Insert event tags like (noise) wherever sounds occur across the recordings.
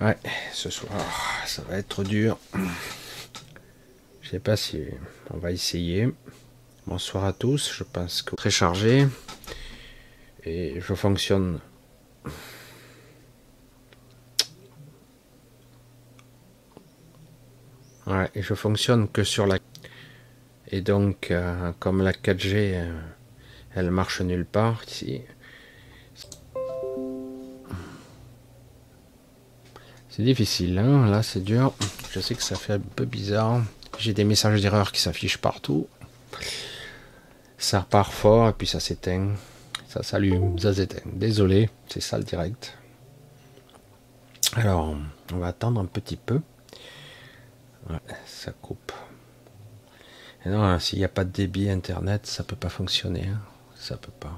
Ouais, ce soir, ça va être dur. Je sais pas si on va essayer. Bonsoir à tous, je pense que très chargé. Et je fonctionne. Ouais, et je fonctionne que sur la. Et donc, euh, comme la 4G, euh, elle marche nulle part ici. C'est difficile, hein là c'est dur. Je sais que ça fait un peu bizarre. J'ai des messages d'erreur qui s'affichent partout. Ça repart fort et puis ça s'éteint. Ça s'allume, ça s'éteint. Désolé, c'est ça le direct. Alors, on va attendre un petit peu. Ça coupe. Et non, s'il n'y a pas de débit internet, ça peut pas fonctionner. Hein. Ça peut pas.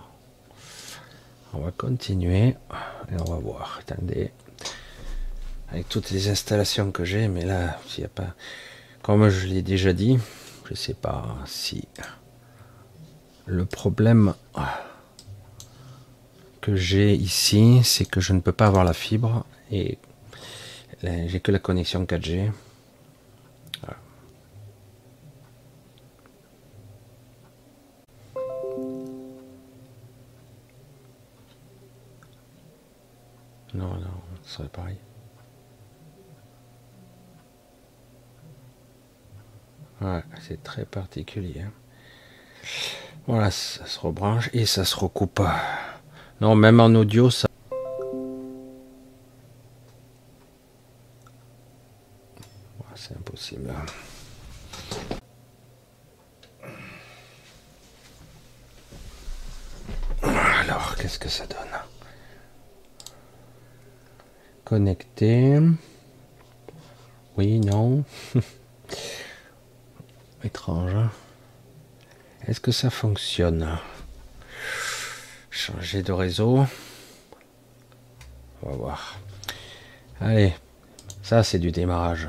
On va continuer et on va voir. Attendez avec toutes les installations que j'ai, mais là, s'il n'y a pas. Comme je l'ai déjà dit, je sais pas si le problème que j'ai ici, c'est que je ne peux pas avoir la fibre et j'ai que la connexion 4G. Non, non, ce serait pareil. C'est très particulier. Hein. Voilà, ça se rebranche et ça se recoupe. Non, même en audio, ça. C'est impossible. Alors, qu'est-ce que ça donne? Connecté. Oui, non. (laughs) Étrange. Hein. Est-ce que ça fonctionne? Changer de réseau? On va voir. Allez, ça c'est du démarrage.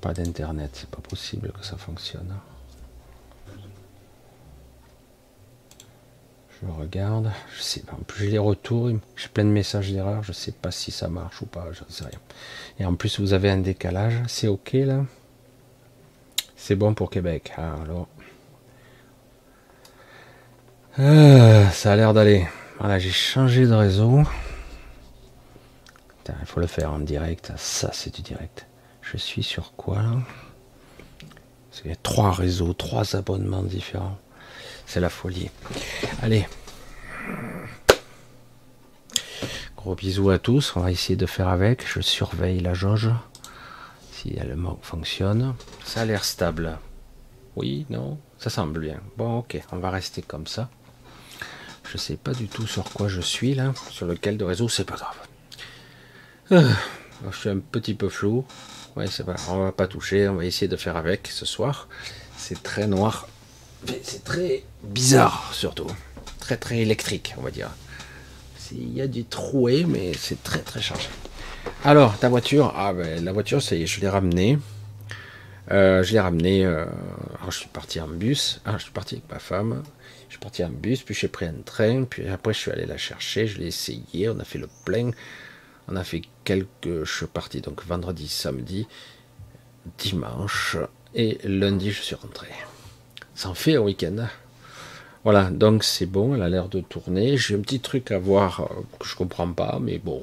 pas d'internet, c'est pas possible que ça fonctionne. Je regarde, je sais pas. En plus j'ai les retours, j'ai plein de messages d'erreur, je sais pas si ça marche ou pas, je ne sais rien. Et en plus vous avez un décalage, c'est ok là? C'est bon pour Québec. Ah, alors. Ah, ça a l'air d'aller. Voilà, j'ai changé de réseau. il faut le faire en direct. Ça, c'est du direct. Je suis sur quoi? Là Il y a trois réseaux, trois abonnements différents. C'est la folie. Allez. Gros bisous à tous. On va essayer de faire avec. Je surveille la jauge si elle fonctionne. Ça a l'air stable. Oui, non, ça semble bien. Bon, ok, on va rester comme ça. Je sais pas du tout sur quoi je suis là, sur lequel de réseau, c'est pas grave. Ah, je suis un petit peu flou. Ouais, c'est pas, on va pas toucher, on va essayer de faire avec ce soir. C'est très noir, c'est très bizarre surtout, très très électrique, on va dire. Il y a du troué, mais c'est très très chargé. Alors, ta voiture, ah ben, la voiture, c'est, je l'ai ramenée. Euh, je l'ai ramenée. Euh, alors, je suis parti en bus. Ah, je suis parti avec ma femme. Je suis parti en bus, puis j'ai pris un train, puis après je suis allé la chercher. Je l'ai essayé. On a fait le plein. On a fait quelques. Je suis parti donc vendredi, samedi, dimanche et lundi, je suis rentré. Ça en fait un week-end. Voilà, donc c'est bon, elle a l'air de tourner. J'ai un petit truc à voir euh, que je comprends pas, mais bon,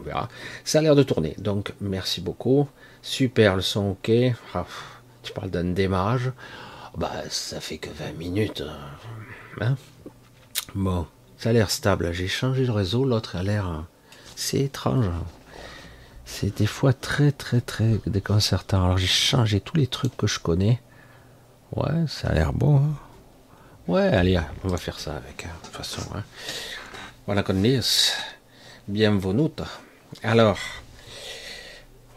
on verra. Ça a l'air de tourner, donc merci beaucoup. Super, le son ok. Ah, tu parles d'un démarrage. Bah, ça fait que 20 minutes. Hein bon, ça a l'air stable. J'ai changé le réseau, l'autre a l'air. C'est étrange. C'est des fois très très très déconcertant. Alors j'ai changé tous les trucs que je connais. Ouais, ça a l'air bon. Hein. ouais, allez, on va faire ça avec. Hein, de toute façon. Hein. Voilà, Bienvenue. Alors,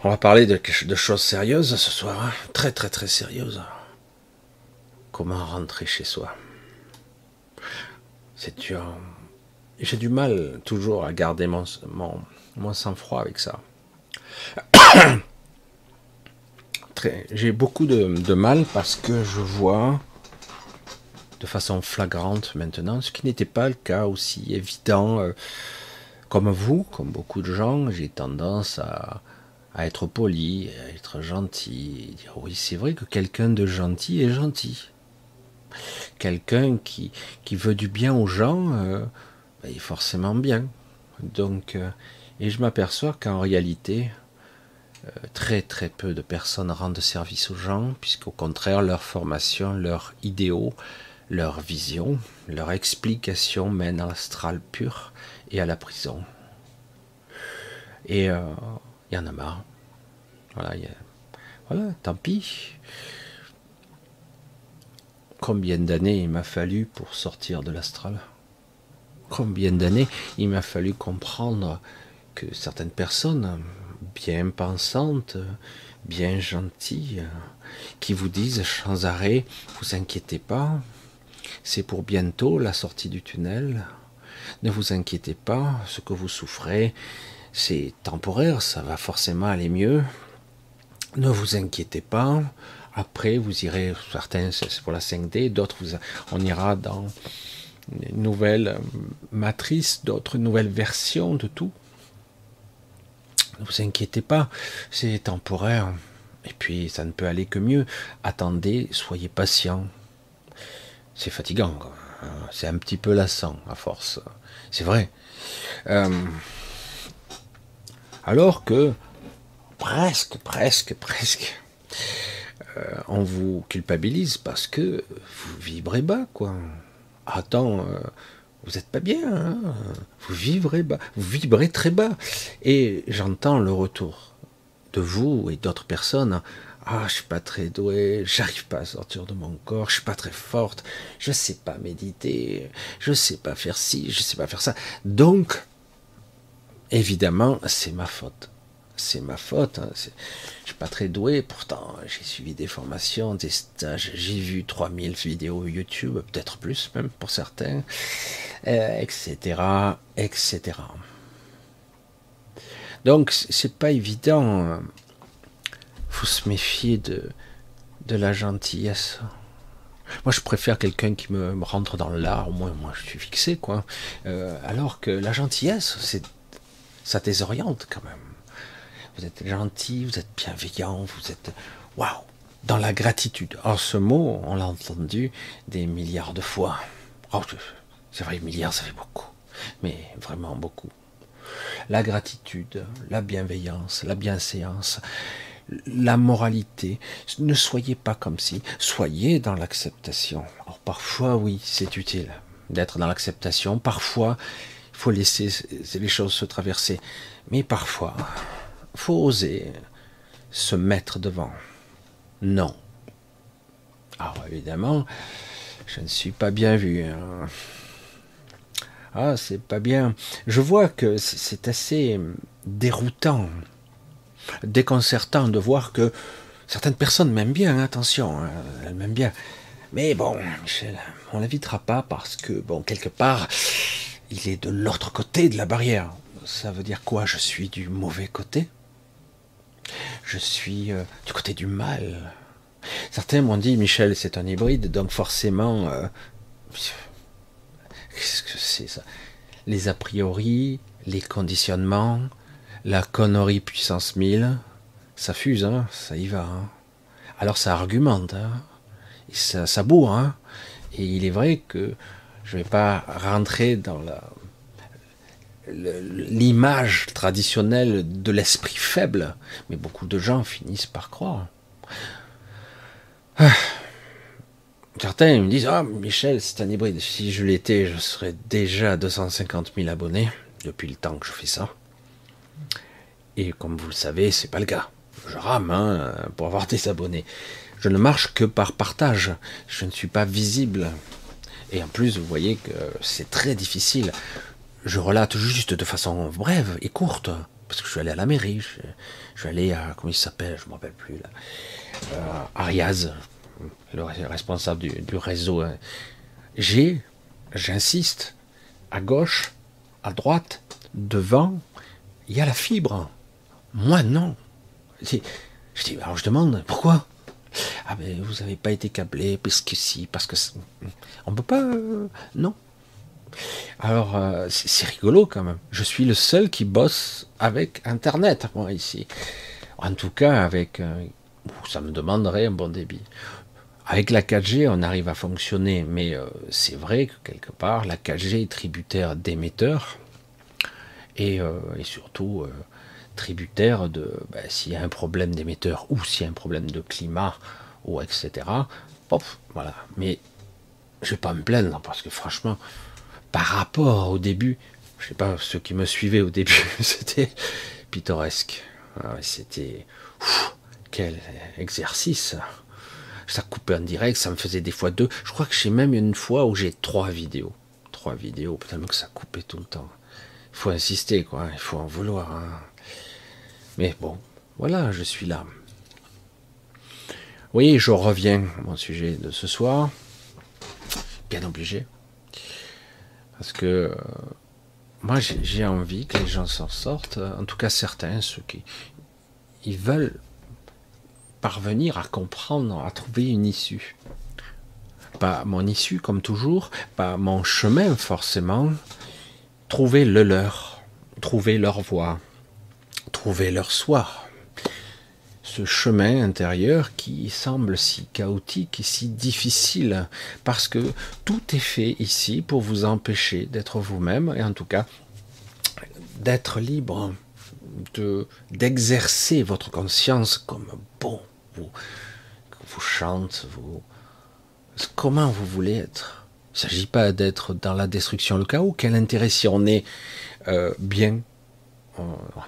on va parler de, choses sérieuses ce soir, hein. très très très sérieuses. Comment rentrer chez soi? C'est dur. J'ai du mal toujours à garder mon, mon, sang-froid avec ça. (coughs) J'ai beaucoup de, mal parce que je vois de façon flagrante maintenant, ce qui n'était pas le cas aussi évident. Euh, comme vous, comme beaucoup de gens, j'ai tendance à, être poli, à être gentil, oui, c'est vrai que quelqu'un de gentil est gentil. Quelqu'un qui, veut du bien aux gens euh, ben, est forcément bien. Donc, euh, et je m'aperçois qu'en réalité, euh, très très peu de personnes rendent service aux gens, puisqu'au contraire, leur formation, leurs idéaux, leur vision, leur explication mènent à l'astral pur et à la prison. Et euh, il y en a marre. Voilà, voilà, tant pis. Combien d'années il m'a fallu pour sortir de l'astral? Combien d'années il m'a fallu comprendre que certaines personnes bien pensantes, bien gentilles, qui vous disent sans arrêt, vous inquiétez pas, c'est pour bientôt la sortie du tunnel, ne vous inquiétez pas, ce que vous souffrez, c'est temporaire, ça va forcément aller mieux, ne vous inquiétez pas, après vous irez, certains c'est pour la 5D, d'autres on ira dans une nouvelle matrice, d'autres nouvelles versions de tout. Ne vous inquiétez pas, c'est temporaire. Et puis ça ne peut aller que mieux. Attendez, soyez patient. C'est fatigant, c'est un petit peu lassant à force. C'est vrai. Euh, alors que presque, presque, presque, euh, on vous culpabilise parce que vous vibrez bas, quoi. Attends, euh, vous n'êtes pas bien, hein vous vivrez bas, vous vibrez très bas. Et j'entends le retour de vous et d'autres personnes. Ah, je suis pas très doué, j'arrive pas à sortir de mon corps, je suis pas très forte, je sais pas méditer, je sais pas faire ci, je sais pas faire ça. Donc, évidemment, c'est ma faute c'est ma faute. Hein. Je suis pas très doué, pourtant j'ai suivi des formations, des stages, j'ai vu 3000 vidéos YouTube, peut-être plus même pour certains, etc., euh, etc. Donc c'est pas évident. Faut se méfier de, la gentillesse. Moi, je préfère quelqu'un qui me, rentre dans l'art, au moins, moi, je suis fixé, quoi. Euh, alors que la gentillesse, c'est, ça désoriente quand même vous êtes gentil, vous êtes bienveillant, vous êtes waouh dans la gratitude. Or ce mot, on l'a entendu des milliards de fois. Oh, c'est vrai, milliards, ça fait beaucoup, mais vraiment beaucoup. La gratitude, la bienveillance, la bienséance, la moralité. Ne soyez pas comme si, soyez dans l'acceptation. Alors parfois, oui, c'est utile d'être dans l'acceptation. Parfois, il faut laisser les choses se traverser. Mais parfois, faut oser se mettre devant. Non. Alors évidemment, je ne suis pas bien vu. Hein. Ah, c'est pas bien. Je vois que c'est assez déroutant, déconcertant de voir que certaines personnes m'aiment bien, hein, attention, hein, elles m'aiment bien. Mais bon, Michel, on l'évitera pas parce que, bon, quelque part, il est de l'autre côté de la barrière. Ça veut dire quoi? Je suis du mauvais côté? Je suis euh, du côté du mal? Certains m'ont dit, Michel, c'est un hybride, donc forcément, euh, qu'est-ce que c'est ça? Les a priori, les conditionnements, la connerie puissance 1000, ça fuse, hein, ça y va. Hein. Alors ça argumente, hein, et ça, ça. Hein. Et il est vrai que je ne vais pas rentrer dans l'image traditionnelle de l'esprit faible, mais beaucoup de gens finissent par croire. Ah. Certains me disent Ah, Michel, c'est un hybride. Si je l'étais, je serais déjà à 250 000 abonnés depuis le temps que je fais ça. Et comme vous le savez, c'est pas le cas. Je rame hein, pour avoir des abonnés. Je ne marche que par partage. Je ne suis pas visible. Et en plus, vous voyez que c'est très difficile je relate juste de façon brève et courte, parce que je suis allé à la mairie, je, suis allé à, comment il s'appelle, je ne me rappelle plus, là, euh, Ariaz, le responsable du, réseau. Hein. J'ai, j'insiste, à gauche, à droite, devant, il y a la fibre. Moi, non. Je dis, alors je demande, pourquoi? Ah ben, vous n'avez pas été câblé, parce que si, parce que... On peut pas... Euh, non. Alors, euh, c'est rigolo quand même. Je suis le seul qui bosse avec Internet, moi, ici. En tout cas, avec... Euh, ça me demanderait un bon débit. Avec la 4G, on arrive à fonctionner, mais c'est vrai que quelque part, la 4G est tributaire d'émetteurs et, et, surtout tributaire de ben, s'il y a un problème d'émetteur ou s'il y a un problème de climat ou etc. Voilà. Mais je vais pas me plaindre parce que franchement, par rapport au début, je sais pas, ceux qui me suivaient au début, (laughs) c'était pittoresque. Ah c'était quel exercice. Ça coupait en direct, ça me faisait des fois deux. Je crois que j'ai même une fois où j'ai trois vidéos. Trois vidéos, tellement que ça coupait tout le temps. Il faut insister, quoi. Il faut en vouloir. Hein. Mais bon, voilà, je suis là. Oui, je reviens à mon sujet de ce soir. Bien obligé. Parce que euh, moi, j'ai envie que les gens s'en sortent, en tout cas certains, ceux qui ils veulent parvenir à comprendre, à trouver une issue. Pas mon issue, comme toujours, pas mon chemin forcément, trouver le leur, trouver leur voie, trouver leur soi. Ce chemin intérieur qui semble si chaotique et si difficile, parce que tout est fait ici pour vous empêcher d'être vous-même, et en tout cas d'être libre, de d'exercer votre conscience comme bon vous, vous chante, vous comment vous voulez être. Il ne s'agit pas d'être dans la destruction, le chaos. Quel intérêt si on est euh, bien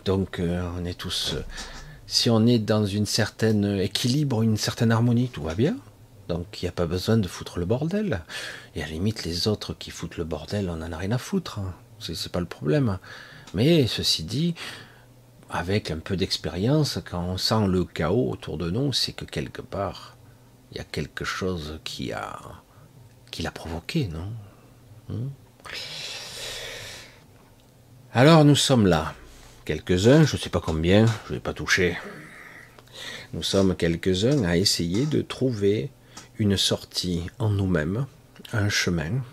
donc euh, on est tous. Euh, si on est dans une certaine équilibre, une certaine harmonie, tout va bien. Donc il n'y a pas besoin de foutre le bordel. Et à la limite, les autres qui foutent le bordel, on n'en a rien à foutre. Hein. C'est pas le problème. Mais ceci dit, avec un peu d'expérience, quand on sent le chaos autour de nous, c'est que quelque part, il y a quelque chose qui a qui l'a provoqué, non? Hmm? Alors nous sommes là, quelques-uns, je ne sais pas combien, je ne vais pas toucher. Nous sommes quelques-uns à essayer de trouver une sortie en nous-mêmes, un chemin,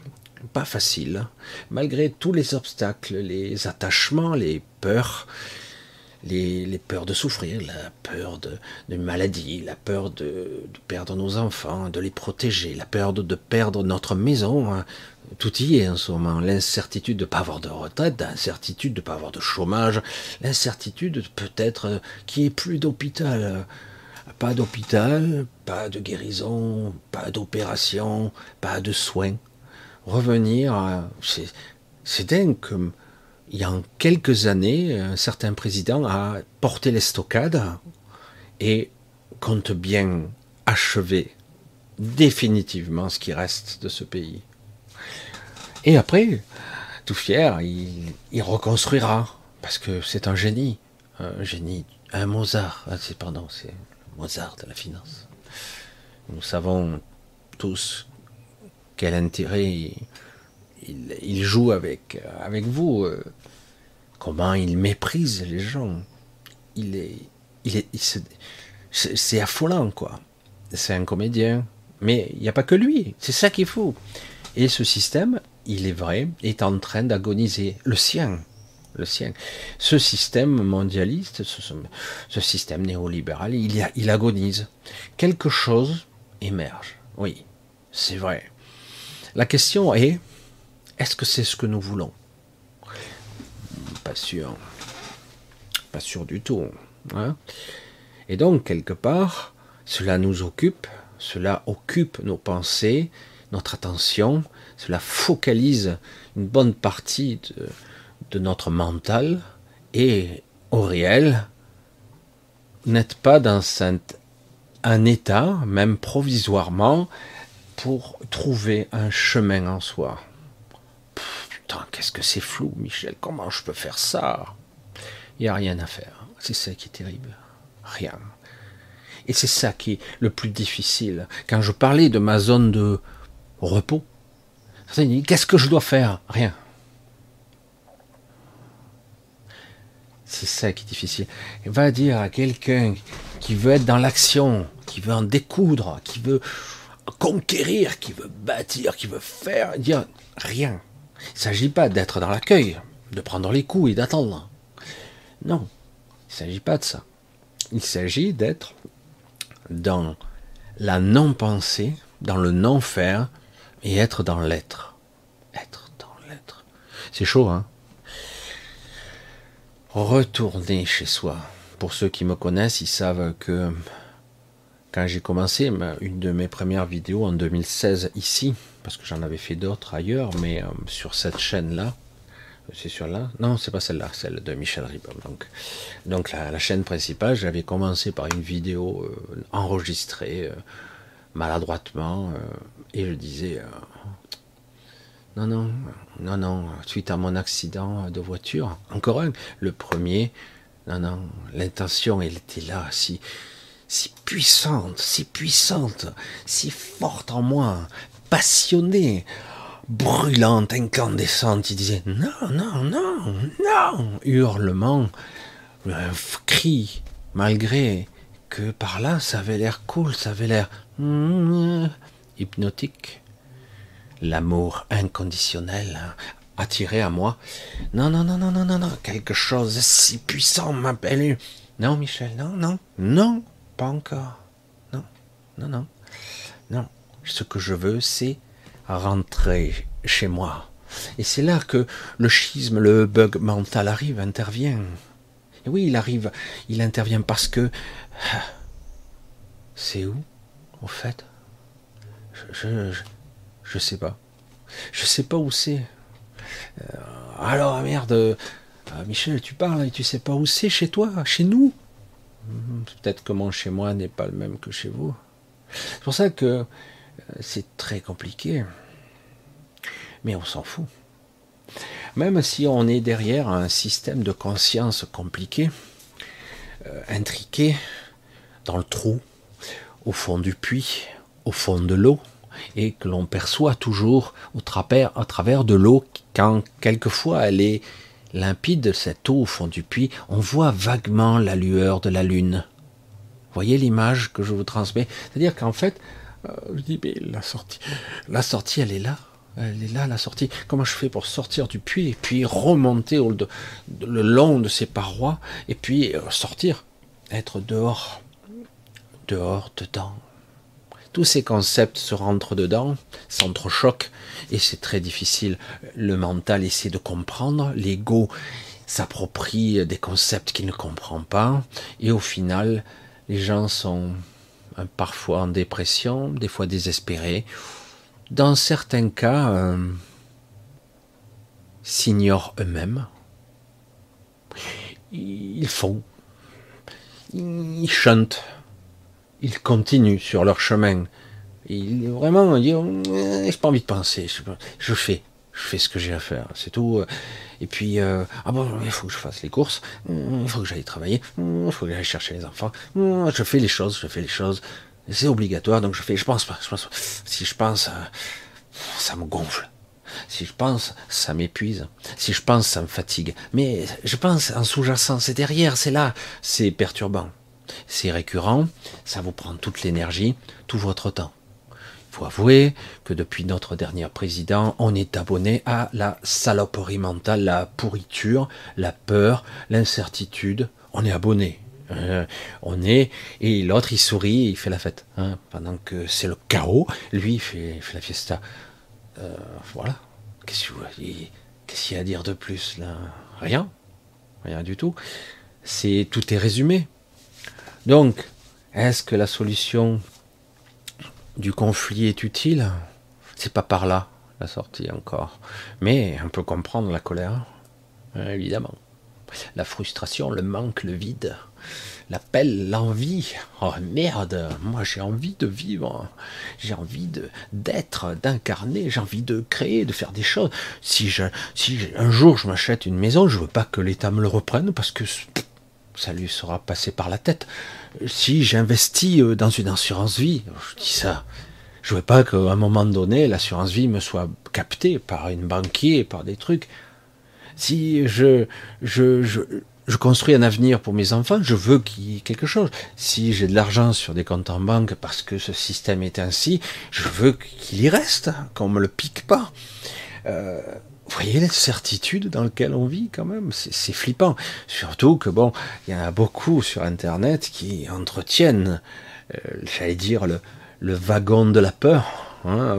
pas facile, malgré tous les obstacles, les attachements, les peurs, les, peurs de souffrir, la peur de, maladie, la peur de, perdre nos enfants, de les protéger, la peur de, de perdre notre maison, hein, tout y est en ce moment. L'incertitude de ne pas avoir de retraite, l'incertitude de ne pas avoir de chômage, l'incertitude peut-être euh, qu'il n'y ait plus d'hôpital. Pas d'hôpital, pas de guérison, pas d'opération, pas de soins. Revenir, c'est dingue comme il y a quelques années, un certain président a porté l'estocade et compte bien achever définitivement ce qui reste de ce pays. Et après, tout fier, il, reconstruira, parce que c'est un génie, un génie, un Mozart, ah, c'est pardon, c'est Mozart de la finance. Nous savons tous quel intérêt il, joue avec, avec vous, euh, comment il méprise les gens. Il est, il est, c'est affolant quoi. C'est un comédien, mais il n'y a pas que lui. C'est ça qu'il faut. Et ce système, il est vrai, est en train d'agoniser. Le sien, le sien. Ce système mondialiste, ce, système néolibéral, il, agonise. Quelque chose émerge. Oui, c'est vrai. La question est, est-ce que c'est ce que nous voulons? Pas sûr. Pas sûr du tout. Hein. Et donc, quelque part, cela nous occupe, cela occupe nos pensées, notre attention, cela focalise une bonne partie de, notre mental et au réel, n'êtes pas dans un état, même provisoirement, pour trouver un chemin en soi. putain, qu'est-ce que c'est flou, Michel, comment je peux faire ça? Il n'y a rien à faire. C'est ça qui est terrible. Rien. Et c'est ça qui est le plus difficile. Quand je parlais de ma zone de repos, Qu'est-ce que je dois faire? Rien. C'est ça qui est difficile. Va dire à quelqu'un qui veut être dans l'action, qui veut en découdre, qui veut conquérir, qui veut bâtir, qui veut faire, dire rien. Il ne s'agit pas d'être dans l'accueil, de prendre les coups et d'attendre. Non, il ne s'agit pas de ça. Il s'agit d'être dans la non-pensée, dans le non-faire, et être dans l'être. Être dans l'être. C'est chaud, hein? Retourner chez soi. Pour ceux qui me connaissent, ils savent que quand j'ai commencé une de mes premières vidéos en 2016 ici, parce que j'en avais fait d'autres ailleurs, mais euh, sur cette chaîne-là, c'est sur là Non, c'est pas celle-là, celle de Michel Ribon. Donc, donc la, chaîne principale, j'avais commencé par une vidéo euh, enregistrée euh, maladroitement, et je disais non, non, non, non, suite à mon accident de voiture, encore un, le premier, non, non, l'intention, elle était là, si, si puissante, si puissante, si forte en moi, passionnée, brûlante, incandescente. Il disait non, non, non, non, hurlement, un cri, malgré que par là, ça avait l'air cool, ça avait l'air hypnotique. L'amour inconditionnel attiré à moi. Non, non, non, non, non, non, non, quelque chose si puissant m'appelle. Non, Michel, non, non, non, pas encore. Non, non, non, non. Ce que je veux, c'est rentrer chez moi. Et c'est là que le schisme, le bug mental arrive, intervient. Et oui, il arrive, il intervient parce que... C'est où, au fait? Je, je, je, sais pas. Je sais pas où c'est. Euh, alors, merde, euh, Michel, tu parles et tu sais pas où c'est chez toi, chez nous Hmm, peut-être que mon chez moi n'est pas le même que chez vous. C'est pour ça que euh, c'est très compliqué. Mais on s'en fout. Même si on est derrière un système de conscience compliqué, intriqué, dans le trou, au fond du puits, au fond de l'eau, et que l'on perçoit toujours au travers, à travers de l'eau quand quelquefois elle est limpide, cette eau au fond du puits, on voit vaguement la lueur de la lune. Voyez l'image que je vous transmets? C'est-à-dire qu'en fait, euh, je dis, mais la sortie, la sortie, elle est là. Elle est là, la sortie. Comment je fais pour sortir du puits et puis remonter le long de ces parois et puis euh, sortir, être dehors, dehors, dedans, tous ces concepts se rentrent dedans, s'entrechoquent, et c'est très difficile. Le mental essaie de comprendre, l'ego s'approprie des concepts qu'il ne comprend pas, et au final, les gens sont parfois en dépression, des fois désespérés. Dans certains cas, euh, s'ignorent eux-mêmes. Ils font, ils chantent, ils continuent sur leur chemin. Ils vraiment disent euh, j'ai pas envie de penser, je, fais, je fais ce que j'ai à faire, c'est tout. Et puis euh, ah bon, il faut que je fasse les courses, il faut que j'aille travailler, il faut que j'aille chercher les enfants. Je fais les choses, je fais les choses. C'est obligatoire, donc je fais. Je pense pas. Je pense, si je pense, euh, ça me gonfle. Si je pense, ça m'épuise. Si je pense, ça me fatigue. Mais je pense en sous-jacent, c'est derrière, c'est là, c'est perturbant. C'est récurrent, ça vous prend toute l'énergie, tout votre temps. Il faut avouer que depuis notre dernier président, on est abonné à la saloperie mentale, la pourriture, la peur, l'incertitude. On est abonné. Euh, on est et l'autre il sourit, il fait la fête, hein, pendant que c'est le chaos. Lui il fait, la fiesta. Euh, voilà. Qu'est-ce qu'il y a à dire de plus là? Rien, rien du tout. C'est tout est résumé. Donc, est-ce que la solution du conflit est utile? C'est pas par là la sortie encore. Mais on peut comprendre la colère, hein, évidemment. La frustration, le manque, le vide, l'appel, l'envie. Oh merde, moi j'ai envie de vivre, j'ai envie de d'être, d'incarner, j'ai envie de créer, de faire des choses. Si je, si un jour je m'achète une maison, je veux pas que l'État me le reprenne parce que ça lui sera passé par la tête. Si j'investis euh, dans une assurance vie, je dis ça, je veux pas qu'à un moment donné, l'assurance vie me soit captée par une banquier, par des trucs. Si je, je, je, construis un avenir pour mes enfants, je veux qu'il y ait quelque chose. Si j'ai de l'argent sur des comptes en banque parce que ce système est ainsi, je veux qu'il y reste, qu'on me le pique pas. Euh, vous voyez la certitude dans laquelle on vit quand même? C'est flippant. Surtout que bon, il y en a beaucoup sur Internet qui entretiennent, euh, j'allais dire, le, le, wagon de la peur. Hein,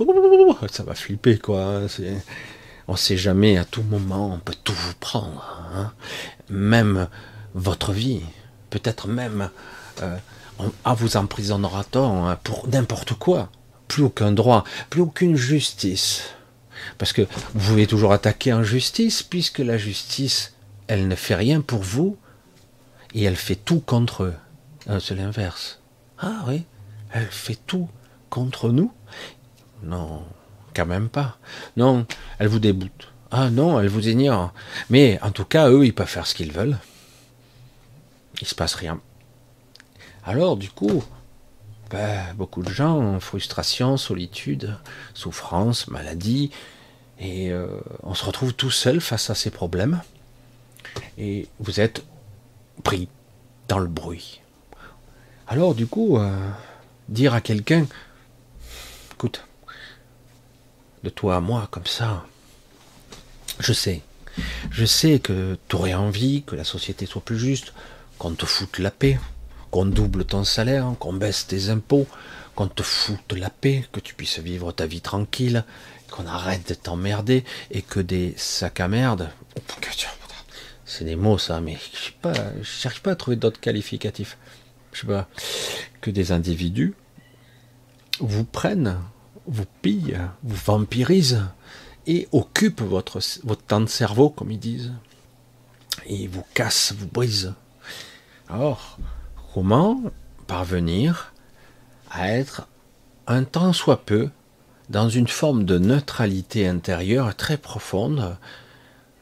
(laughs) ça va flipper quoi. Hein, on ne sait jamais, à tout moment, on peut tout vous prendre. Hein. Même votre vie. Peut-être même, euh, on, vous emprisonnera-t-on hein, pour n'importe quoi. Plus aucun droit, plus aucune justice parce que vous pouvez toujours attaquer en justice, puisque la justice, elle ne fait rien pour vous, et elle fait tout contre eux. Ah, c'est l'inverse. Ah oui, elle fait tout contre nous? Non, quand même pas. Non, elle vous déboute. Ah non, elle vous ignore. Mais en tout cas, eux, ils peuvent faire ce qu'ils veulent. Il se passe rien. Alors, du coup, ben, beaucoup de gens frustration, solitude, souffrance, maladie, et euh, on se retrouve tout seul face à ces problèmes. Et vous êtes pris dans le bruit. Alors du coup, euh, dire à quelqu'un, écoute, de toi à moi comme ça, je sais, je sais que tu aurais envie que la société soit plus juste, qu'on te foute la paix, qu'on double ton salaire, qu'on baisse tes impôts, qu'on te foute la paix, que tu puisses vivre ta vie tranquille, qu'on arrête de t'emmerder et que des sacs à merde. C'est des mots ça, mais je sais pas, je cherche pas à trouver d'autres qualificatifs. Je sais pas que des individus vous prennent, vous pillent, vous vampirisent et occupent votre, temps de cerveau, comme ils disent, et vous cassent, vous brisent. Alors, comment parvenir à être un temps soit peu dans une forme de neutralité intérieure très profonde.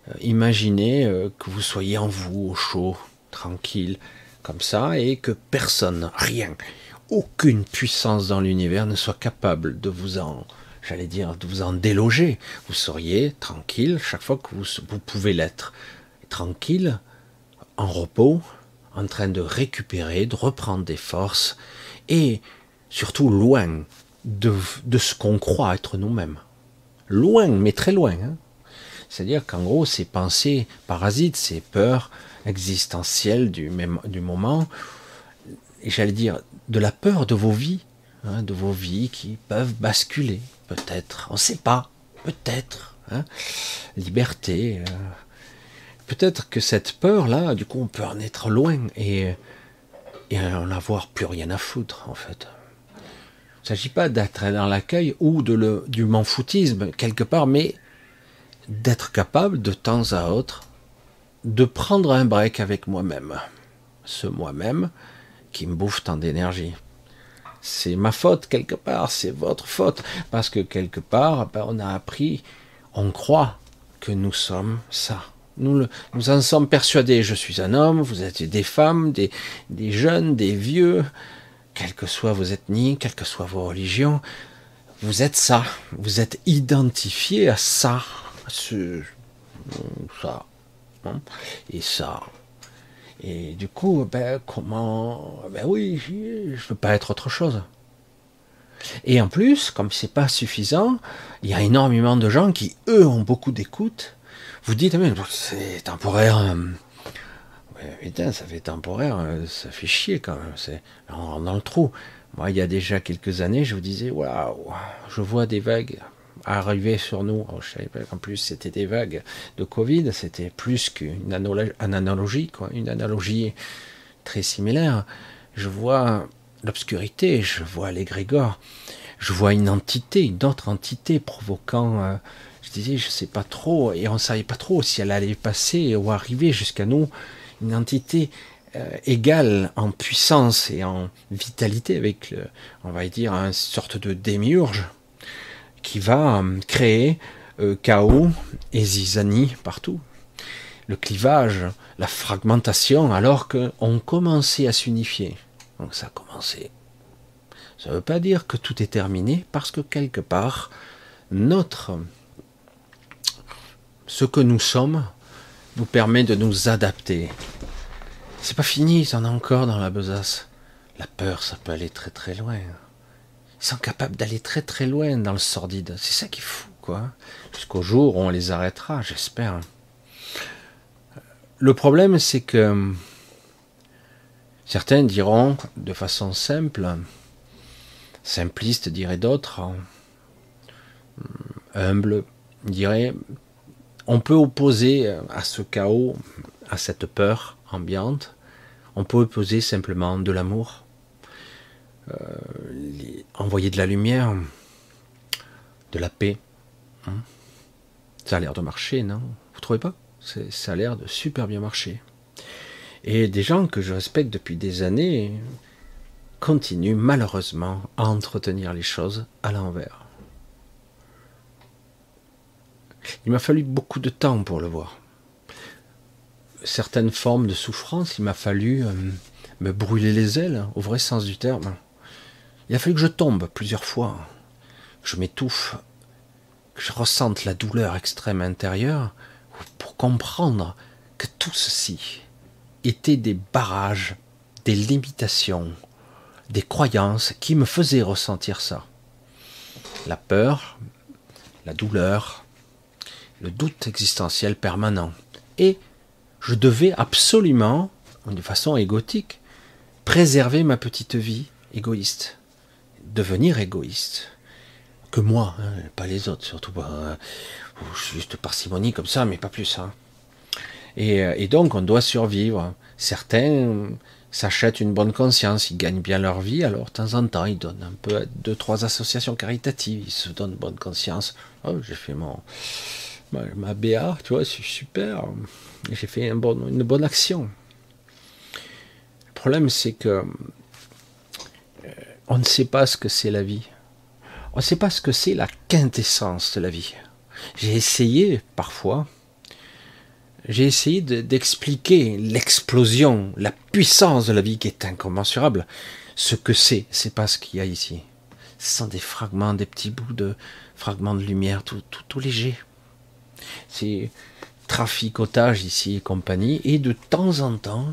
Euh, imaginez euh, que vous soyez en vous, au chaud, tranquille, comme ça, et que personne, rien, aucune puissance dans l'univers ne soit capable de vous en, j'allais dire, de vous en déloger. Vous seriez tranquille chaque fois que vous, vous pouvez l'être. Tranquille, en repos, en train de récupérer, de reprendre des forces, et surtout loin de, ce qu'on croit être nous-mêmes. Loin, mais très loin. Hein. C'est-à-dire qu'en gros, ces pensées parasites, ces peurs existentielles du, même, du moment, et j'allais dire de la peur de vos vies, hein, de vos vies qui peuvent basculer, peut-être, on ne sait pas, peut-être. Hein. Liberté. Euh, peut-être que cette peur-là, du coup, on peut en être loin et, et en avoir plus rien à foutre, en fait. Il ne s'agit pas d'être dans l'accueil ou du m'en-foutisme quelque part, mais d'être capable de temps à autre de prendre un break avec moi-même. Ce moi-même qui me bouffe tant d'énergie. C'est ma faute quelque part, c'est votre faute, parce que quelque part, ben, on a appris, on croit que nous sommes ça. Nous, en sommes persuadés. Je suis un homme, vous êtes des femmes, des jeunes, des vieux, quelles que soient vos ethnies, quelles que soient vos religions, vous êtes ça, vous êtes identifié à ça, à ce, ça, hein, et ça. Et du coup, ben, comment, ben oui, je veux pas être autre chose. Et en plus, comme c'est pas suffisant, il y a énormément de gens qui, eux, ont beaucoup d'écoute. Vous dites, mais c'est temporaire, hein putain, ça fait temporaire, euh, ça fait chier quand même. C'est on dans le trou. Moi, il y a déjà quelques années, je vous disais, waouh, je vois des vagues arriver sur nous. Oh, qu'en plus c'était des vagues de Covid, c'était plus qu'une analogie, une analogie très similaire. Je vois l'obscurité, je vois l'égrégore, je vois une entité, une autre entité provoquant. Euh, je disais, je sais pas trop, et on savait pas trop si elle allait passer ou arriver jusqu'à nous une entité euh, égale en puissance et en vitalité avec, on va dire, une sorte de démiurge qui va euh, créer euh, chaos et zizanie partout. Le clivage, la fragmentation, alors qu'on commençait à s'unifier. Donc ça a commencé. Ça ne veut pas dire que tout est terminé, parce que quelque part, notre, ce que nous sommes, nous permet de nous adapter. C'est pas fini, ils en a encore dans la besace. La peur, ça peut aller très très loin. Ils sont capables d'aller très très loin dans le sordide. C'est ça qui est fou, quoi. Jusqu'au jour où on les arrêtera, j'espère. Le problème, c'est que certains diront de façon simple, simpliste dirait d'autres, humble dirait, on peut opposer à ce chaos, à cette peur ambiante, on peut opposer simplement de l'amour, euh, envoyer de la lumière, de la paix. Hein. Ça a l'air de marcher, non? Vous trouvez pas? Ça a l'air de super bien marcher. Et des gens que je respecte depuis des années continuent malheureusement à entretenir les choses à l'envers. Il m'a fallu beaucoup de temps pour le voir. Certaines formes de souffrance, il m'a fallu euh, me brûler les ailes, au vrai sens du terme. Il a fallu que je tombe plusieurs fois, que je m'étouffe, que je ressente la douleur extrême intérieure pour comprendre que tout ceci était des barrages, des limitations, des croyances qui me faisaient ressentir ça. La peur, la douleur, le doute existentiel permanent. Et je devais absolument, de façon égotique, préserver ma petite vie égoïste devenir égoïste. Que moi, hein, pas les autres, surtout pas. Hein. juste parcimonie comme ça, mais pas plus. Hein. Et, euh, et, donc, on doit survivre. Certains s'achètent une bonne conscience, ils gagnent bien leur vie, alors de temps en temps, ils donnent un peu à deux, trois associations caritatives, ils se donnent bonne conscience. Oh, j'ai fait mon, ma, BA, tu vois, c'est super. J'ai fait une bonne action. Le problème, c'est que on ne sait pas ce que c'est la vie. On ne sait pas ce que c'est la quintessence de la vie. J'ai essayé parfois, j'ai essayé d'expliquer l'explosion, la puissance de la vie qui est incommensurable. Ce que c'est, c'est pas ce qu'il y a ici. Ce sont des fragments, des petits bouts de fragments de lumière, tout, tout, tout léger. C'est traficotage ici et compagnie. Et de temps en temps,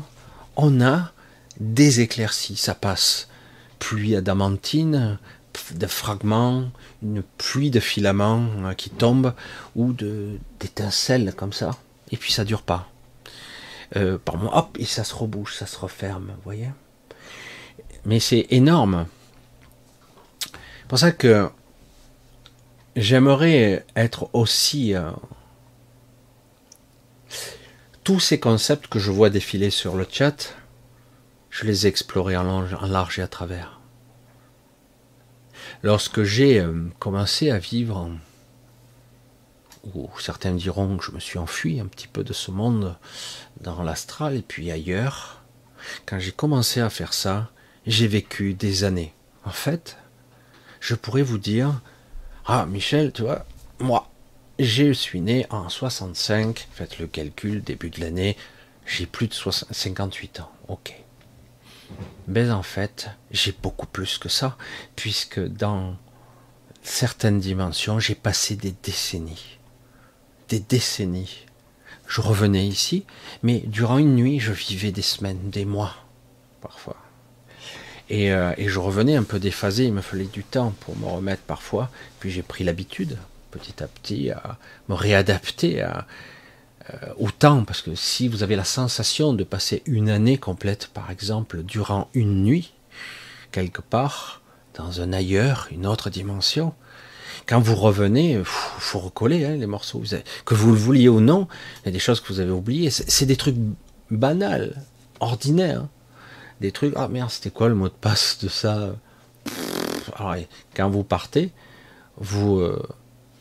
on a des éclaircies, ça passe pluie adamantine, de fragments, une pluie de filaments euh, qui tombent ou d'étincelles comme ça. Et puis ça dure pas. Euh, par hop, et ça se rebouche, ça se referme, voyez. Mais c'est énorme. C'est pour ça que j'aimerais être aussi euh, tous ces concepts que je vois défiler sur le chat je les ai explorés en large et à travers. Lorsque j'ai euh, commencé à vivre, ou certains diront que je me suis enfui un petit peu de ce monde dans l'astral et puis ailleurs, quand j'ai commencé à faire ça, j'ai vécu des années. En fait, je pourrais vous dire, ah Michel, tu vois, moi, je suis né en 65, faites le calcul, début de l'année, j'ai plus de 58 ans, ok. Mais en fait, j'ai beaucoup plus que ça, puisque dans certaines dimensions, j'ai passé des décennies. Des décennies. Je revenais ici, mais durant une nuit, je vivais des semaines, des mois, parfois. Et, euh, et je revenais un peu déphasé, il me fallait du temps pour me remettre parfois, puis j'ai pris l'habitude, petit à petit, à me réadapter à, euh, autant, parce que si vous avez la sensation de passer une année complète, par exemple, durant une nuit, quelque part, dans un ailleurs, une autre dimension, quand vous revenez, il faut recoller hein, les morceaux. que vous le vouliez ou non, il y a des choses que vous avez oubliées. C'est des trucs banals, ordinaires. Des trucs, ah merde, c'était quoi le mot de passe de ça? Quand vous partez, vous, euh,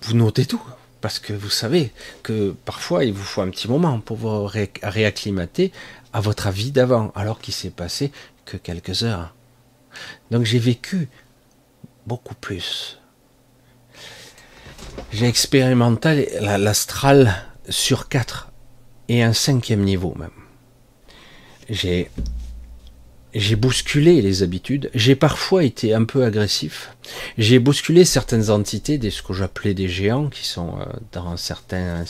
vous notez tout parce que vous savez que parfois il vous faut un petit moment pour vous réacclimater à votre vie d'avant, alors qu'il s'est passé que quelques heures. Donc j'ai vécu beaucoup plus. J'ai expérimenté l'astral sur quatre et un cinquième niveau même. J'ai j'ai bousculé les habitudes, j'ai parfois été un peu agressif, j'ai bousculé certaines entités, des, ce que j'appelais des géants, qui sont euh, dans un certain,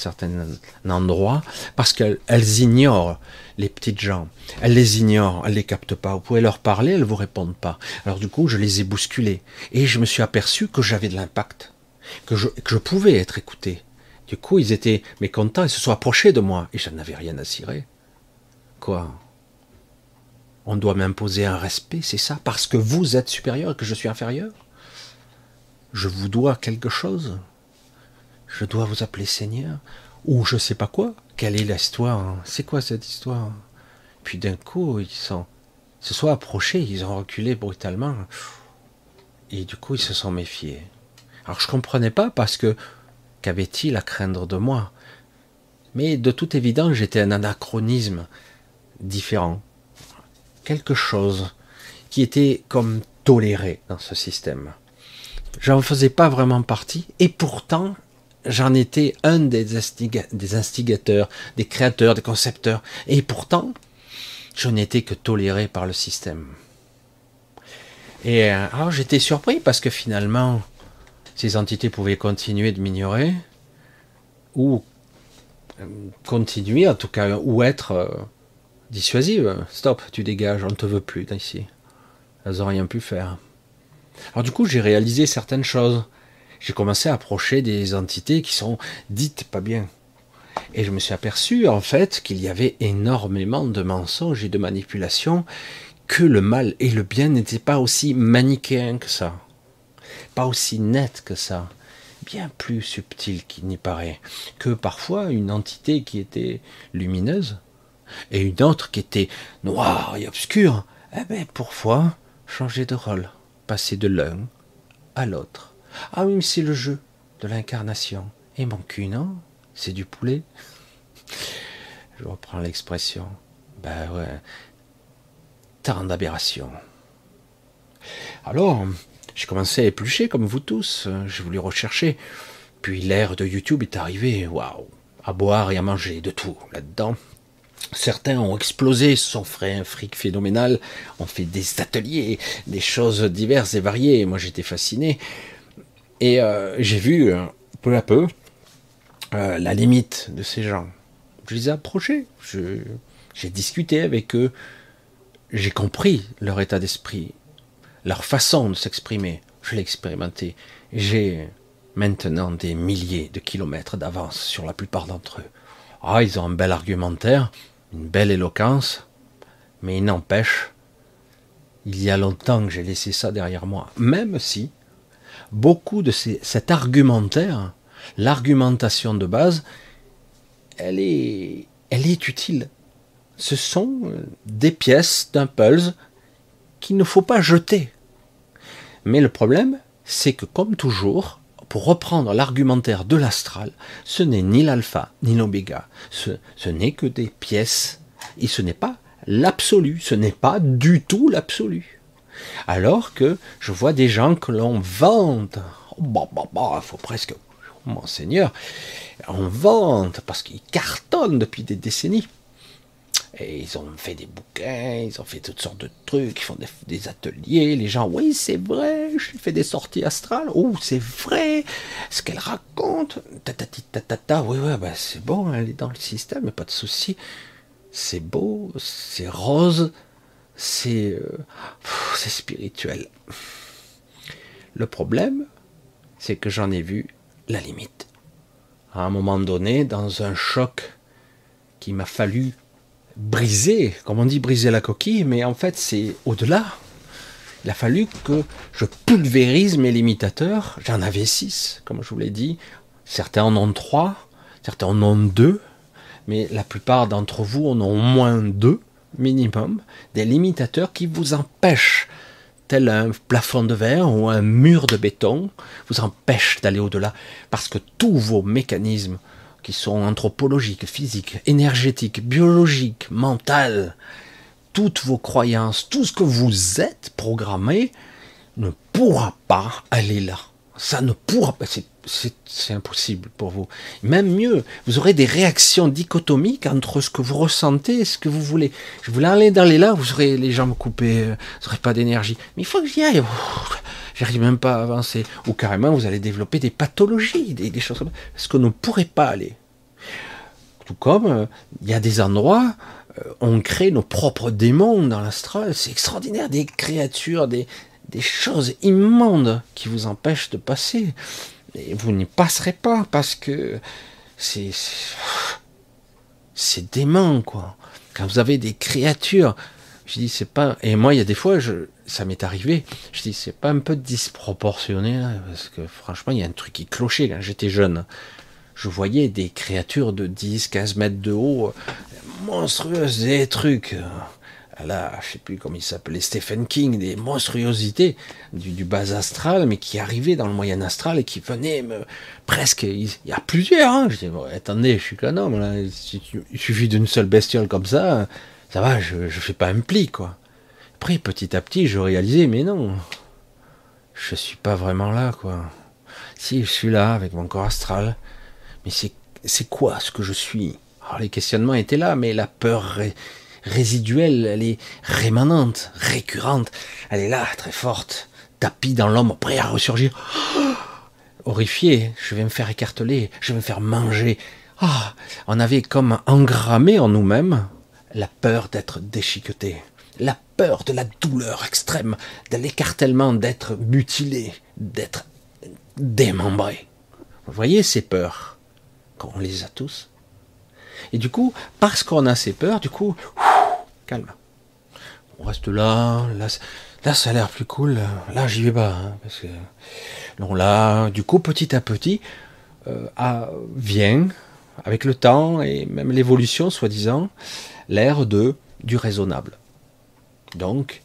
endroit, parce qu'elles ignorent les petites gens, elles les ignorent, elles les captent pas, vous pouvez leur parler, elles vous répondent pas. Alors du coup, je les ai bousculés, et je me suis aperçu que j'avais de l'impact. que je, que je pouvais être écouté. Du coup, ils étaient mécontents, ils se sont approchés de moi, et je n'avais rien à cirer. Quoi? On doit m'imposer un respect, c'est ça Parce que vous êtes supérieur et que je suis inférieur Je vous dois quelque chose Je dois vous appeler Seigneur Ou je sais pas quoi Quelle est l'histoire C'est quoi cette histoire? Puis d'un coup, ils sont, se sont approchés, ils ont reculé brutalement. Et du coup, ils se sont méfiés. Alors je comprenais pas parce que qu'avait-il à craindre de moi? Mais de toute évidence, j'étais un anachronisme différent. Quelque chose qui était comme toléré dans ce système. J'en faisais pas vraiment partie et pourtant j'en étais un des, instigateurs, des créateurs, des concepteurs. Et pourtant, je n'étais que toléré par le système. Et euh, alors j'étais surpris parce que finalement, ces entités pouvaient continuer de m'ignorer, ou euh, continuer en tout cas, ou être dissuasives. Stop, tu dégages, on ne te veut plus ici. Elles n'ont rien pu faire. Alors du coup, j'ai réalisé certaines choses. J'ai commencé à approcher des entités qui sont dites pas bien. Et je me suis aperçu en fait qu'il y avait énormément de mensonges et de manipulations, que le mal et le bien n'étaient pas aussi manichéens que ça pas aussi net que ça, bien plus subtil qu'il n'y paraît, que parfois une entité qui était lumineuse et une autre qui était noire et obscure, eh bien, parfois, changer de rôle, passer de l'un à l'autre? Ah oui, mais c'est le jeu de l'incarnation. Et mon cul, non? C'est du poulet (laughs) Je reprends l'expression. Ben ouais. Tant d'aberrations. Alors, j'ai commencé à éplucher comme vous tous. J'ai voulu rechercher. Puis l'ère de YouTube est arrivée. Waouh À boire et à manger, de tout là-dedans. Certains ont explosé, sont fait un fric phénoménal, ont fait des ateliers, des choses diverses et variées. Moi, j'étais fasciné. Et euh, j'ai vu, euh, peu à peu, euh, la limite de ces gens. Je les ai approchés, j'ai discuté avec eux, j'ai compris leur état d'esprit, leur façon de s'exprimer. Je l'ai expérimenté. J'ai maintenant des milliers de kilomètres d'avance sur la plupart d'entre eux. Ah, ils ont un bel argumentaire, une belle éloquence, mais il n'empêche, il y a longtemps que j'ai laissé ça derrière moi. Même si beaucoup de cet argumentaire, l'argumentation de base, elle est, elle est utile. Ce sont des pièces d'un puzzle qu'il ne faut pas jeter. Mais le problème, c'est que comme toujours, pour reprendre l'argumentaire de l'astral, ce n'est ni l'alpha ni l'oméga, ce, n'est que des pièces, et ce n'est pas l'absolu, ce n'est pas du tout l'absolu. Alors que je vois des gens que l'on vante, oh, bah, bah, bah, faut presque, mon Seigneur, on vante parce qu'ils cartonnent depuis des décennies. Et ils ont fait des bouquins, ils ont fait toutes sortes de trucs, ils font des, ateliers. Les gens, oui, c'est vrai, je fais des sorties astrales. Oh, c'est vrai, ce qu'elle raconte. Tatati tatata, oui, oui, bah, c'est bon, elle est dans le système, pas de souci. C'est beau, c'est rose, c'est euh, c'est spirituel. Le problème, c'est que j'en ai vu la limite. À un moment donné, dans un choc qui m'a fallu briser, comme on dit briser la coquille, mais en fait c'est au-delà. Il a fallu que je pulvérise mes limitateurs. J'en avais six, comme je vous l'ai dit. Certains en ont trois, certains en ont deux, mais la plupart d'entre vous en ont au moins deux minimum, des limitateurs qui vous empêchent, tel un plafond de verre ou un mur de béton, vous empêchent d'aller au-delà, parce que tous vos mécanismes qui sont anthropologiques, physiques, énergétiques, biologiques, mentales, toutes vos croyances, tout ce que vous êtes programmé ne pourra pas aller là. Ça ne pourra pas, c'est impossible pour vous. Même mieux, vous aurez des réactions dichotomiques entre ce que vous ressentez et ce que vous voulez. Je voulais aller dans les là, vous aurez les jambes coupées, vous n'aurez pas d'énergie. Mais il faut que j'y aille. J'arrive même pas à avancer. Ou carrément, vous allez développer des pathologies, des, choses comme ça. Parce ne pourrait pas aller. Tout comme euh, il y a des endroits, euh, on crée nos propres démons dans l'astral. C'est extraordinaire, des créatures, des, des choses immondes qui vous empêchent de passer. Et vous n'y passerez pas parce que c'est c'est dément quoi. Quand vous avez des créatures, je dis c'est pas. Et moi il y a des fois ça m'est arrivé. Je dis c'est pas un peu disproportionné parce que franchement il y a un truc qui clochait quand j'étais jeune. Je voyais des créatures de 10, 15 mètres de haut, monstrueuses, des trucs là, je sais plus comment il s'appelait, Stephen King, des monstruosités du, bas astral, mais qui arrivaient dans le moyen astral et qui venaient me, presque, il, y a plusieurs, hein. Je dis, attendez, je suis qu'un homme, là. Il suffit d'une seule bestiole comme ça, ça va, je, je fais pas un pli, quoi. Après, petit à petit, je réalisais, mais non, je suis pas vraiment là, quoi. Si, je suis là, avec mon corps astral, mais c'est, c'est quoi ce que je suis? Alors, les questionnements étaient là, mais la peur résiduelle, elle est rémanente, récurrente, elle est là, très forte, tapis dans l'homme, prêt à ressurgir. (gasps) horrifié, je vais me faire écarteler, je vais me faire manger. Ah, on avait comme engrammé en nous-mêmes la peur d'être déchiqueté, la peur de la douleur extrême, de l'écartèlement, d'être mutilé, d'être démembré. Vous voyez ces peurs, qu'on les a tous. Et du coup, parce qu'on a ces peurs, du coup, calme. On reste là, là, ça a l'air plus cool. Là, j'y vais pas, hein, parce que là, du coup, petit à petit, euh, vient avec le temps et même l'évolution, soi-disant, l'ère de du raisonnable. Donc,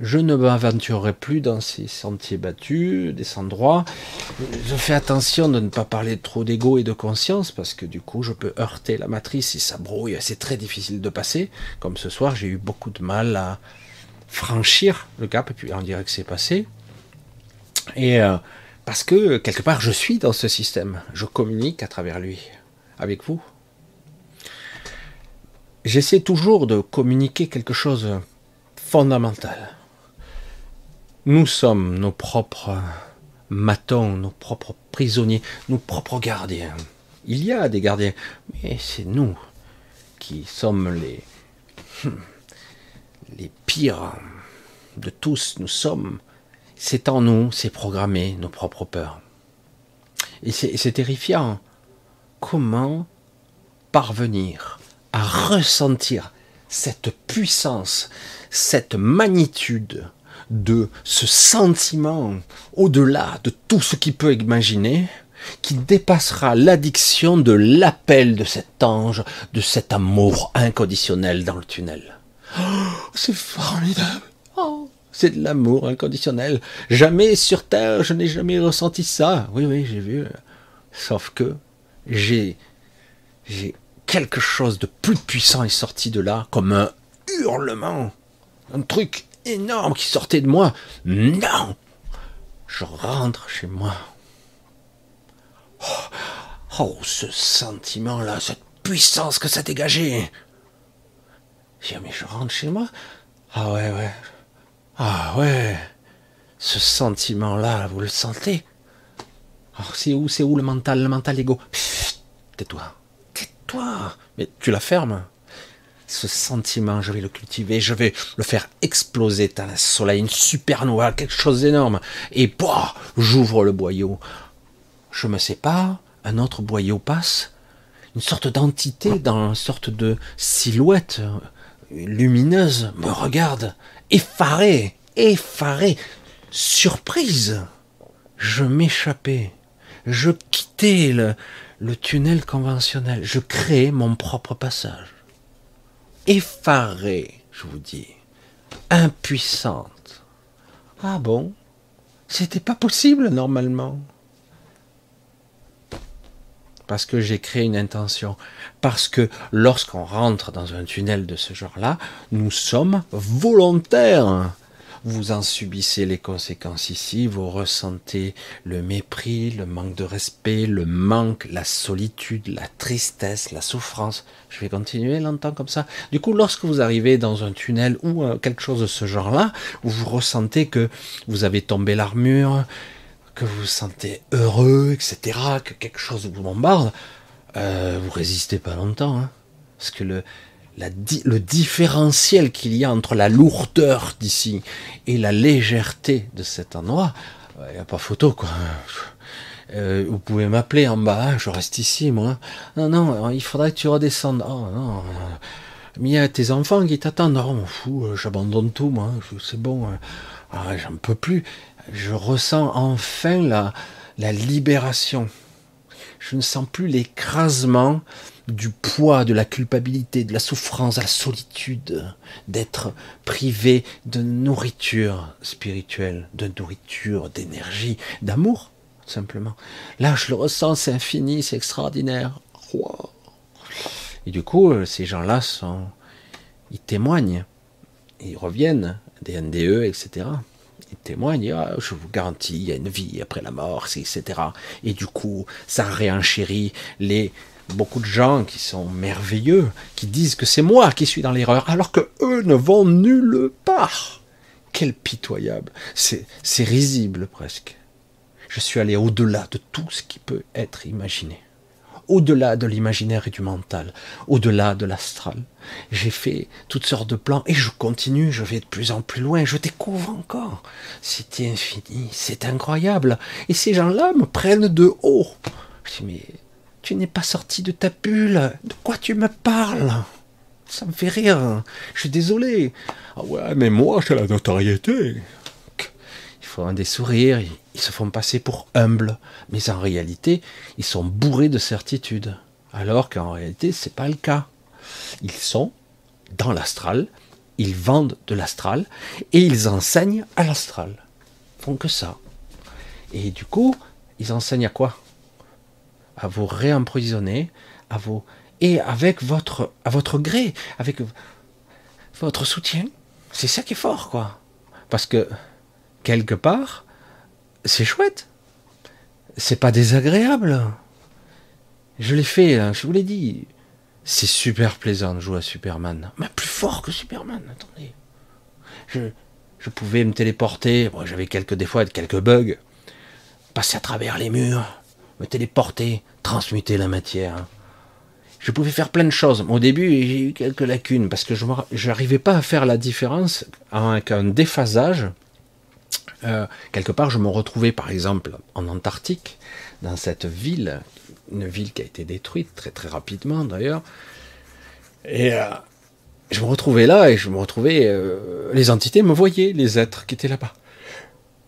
je ne m'aventurerai plus dans ces sentiers battus, des endroits. Je fais attention de ne pas parler trop d'ego et de conscience parce que du coup je peux heurter la matrice et ça brouille. C'est très difficile de passer. Comme ce soir, j'ai eu beaucoup de mal à franchir le cap et puis on dirait que c'est passé. Et euh, parce que quelque part je suis dans ce système, je communique à travers lui, avec vous. J'essaie toujours de communiquer quelque chose fondamental nous sommes nos propres matons, nos propres prisonniers, nos propres gardiens. Il y a des gardiens, mais c'est nous qui sommes les, les pires de tous. Nous sommes, c'est en nous, c'est programmé, nos propres peurs. Et c'est terrifiant. Comment parvenir à ressentir cette puissance, cette magnitude de ce sentiment au-delà de tout ce qu'il peut imaginer, qui dépassera l'addiction de l'appel de cet ange, de cet amour inconditionnel dans le tunnel. Oh, c'est formidable. Oh, c'est de l'amour inconditionnel. Jamais sur Terre, je n'ai jamais ressenti ça. Oui, oui, j'ai vu. Sauf que j'ai, j'ai quelque chose de plus puissant est sorti de là, comme un hurlement, un truc énorme qui sortait de moi. Non Je rentre chez moi. Oh, oh ce sentiment-là, cette puissance que ça dégageait. Je mais je rentre chez moi Ah ouais, ouais. Ah ouais. Ce sentiment-là, vous le sentez? Oh, c'est où, c'est où le mental, le mental ego? Tais-toi. Tais-toi. Mais tu la fermes ce sentiment, je vais le cultiver, je vais le faire exploser dans le soleil, une supernova, quelque chose d'énorme. Et bah, j'ouvre le boyau. Je me sépare, un autre boyau passe, une sorte d'entité dans une sorte de silhouette lumineuse me regarde, effaré, effaré, surprise. Je m'échappais, je quittais le, le tunnel conventionnel, je créais mon propre passage effarée, je vous dis, impuissante. Ah bon? C'était pas possible normalement. Parce que j'ai créé une intention. Parce que lorsqu'on rentre dans un tunnel de ce genre-là, nous sommes volontaires vous en subissez les conséquences ici, vous ressentez le mépris, le manque de respect, le manque, la solitude, la tristesse, la souffrance. Je vais continuer longtemps comme ça. Du coup, lorsque vous arrivez dans un tunnel ou euh, quelque chose de ce genre-là, vous ressentez que vous avez tombé l'armure, que vous vous sentez heureux, etc., que quelque chose vous bombarde, euh, vous résistez pas longtemps. Hein. parce que le, le différentiel qu'il y a entre la lourdeur d'ici et la légèreté de cet endroit, il n'y a pas photo quoi. Euh, vous pouvez m'appeler en bas, hein, je reste ici, moi. Non, non, il faudrait que tu redescendes. Oh, non. Mais il y a tes enfants qui t'attendent. M'en fous, euh, j'abandonne tout, moi. C'est bon. Hein. Ah, j'en peux plus. Je ressens enfin la, la libération. Je ne sens plus l'écrasement du poids, de la culpabilité, de la souffrance, de la solitude, d'être privé de nourriture spirituelle, de nourriture, d'énergie, d'amour, simplement. Là, je le ressens, c'est infini, c'est extraordinaire. Et du coup, euh, ces gens-là sont, ils témoignent, ils reviennent, des NDE, etc. Ils témoignent, ah, je vous garantis, il y a une vie après la mort, etc. Et du coup, ça réenchérit les beaucoup de gens qui sont merveilleux, qui disent que c'est moi qui suis dans l'erreur, alors que eux ne vont nulle part. Quel pitoyable. C'est, c'est risible presque. Je suis allé au-delà de tout ce qui peut être imaginé. Au-delà de l'imaginaire et du mental, au-delà de l'astral. J'ai fait toutes sortes de plans et je continue, je vais de plus en plus loin, je découvre encore. C'est infini, c'est incroyable. Et ces gens-là me prennent de haut. Je dis, mais tu n'es pas sorti de ta bulle. De quoi tu me parles? Ça me fait rire. Je suis désolé. Ah ouais, mais moi, j'ai la notoriété. Ils font des sourires, ils se font passer pour humbles, mais en réalité, ils sont bourrés de certitude. Alors qu'en réalité, c'est pas le cas. Ils sont dans l'astral, ils vendent de l'astral et ils enseignent à l'astral. Ils font que ça. Et du coup, ils enseignent à quoi? À vous réemprisonner, à vous et avec votre à votre gré, avec votre soutien. C'est ça qui est fort, quoi. Parce que quelque part, c'est chouette. C'est pas désagréable. Je l'ai fait, hein, je vous l'ai dit. C'est super plaisant de jouer à Superman. Mais plus fort que Superman, attendez. Je, je pouvais me téléporter. J'avais quelques défauts, quelques bugs. Passer à travers les murs me téléporter, transmuter la matière. Je pouvais faire plein de choses. Au début, j'ai eu quelques lacunes parce que je n'arrivais pas à faire la différence avec un déphasage. Euh, quelque part, je me retrouvais par exemple en Antarctique, dans cette ville, une ville qui a été détruite très très rapidement d'ailleurs. Et euh, je me retrouvais là et je me retrouvais. Euh, les entités me voyaient, les êtres qui étaient là-bas.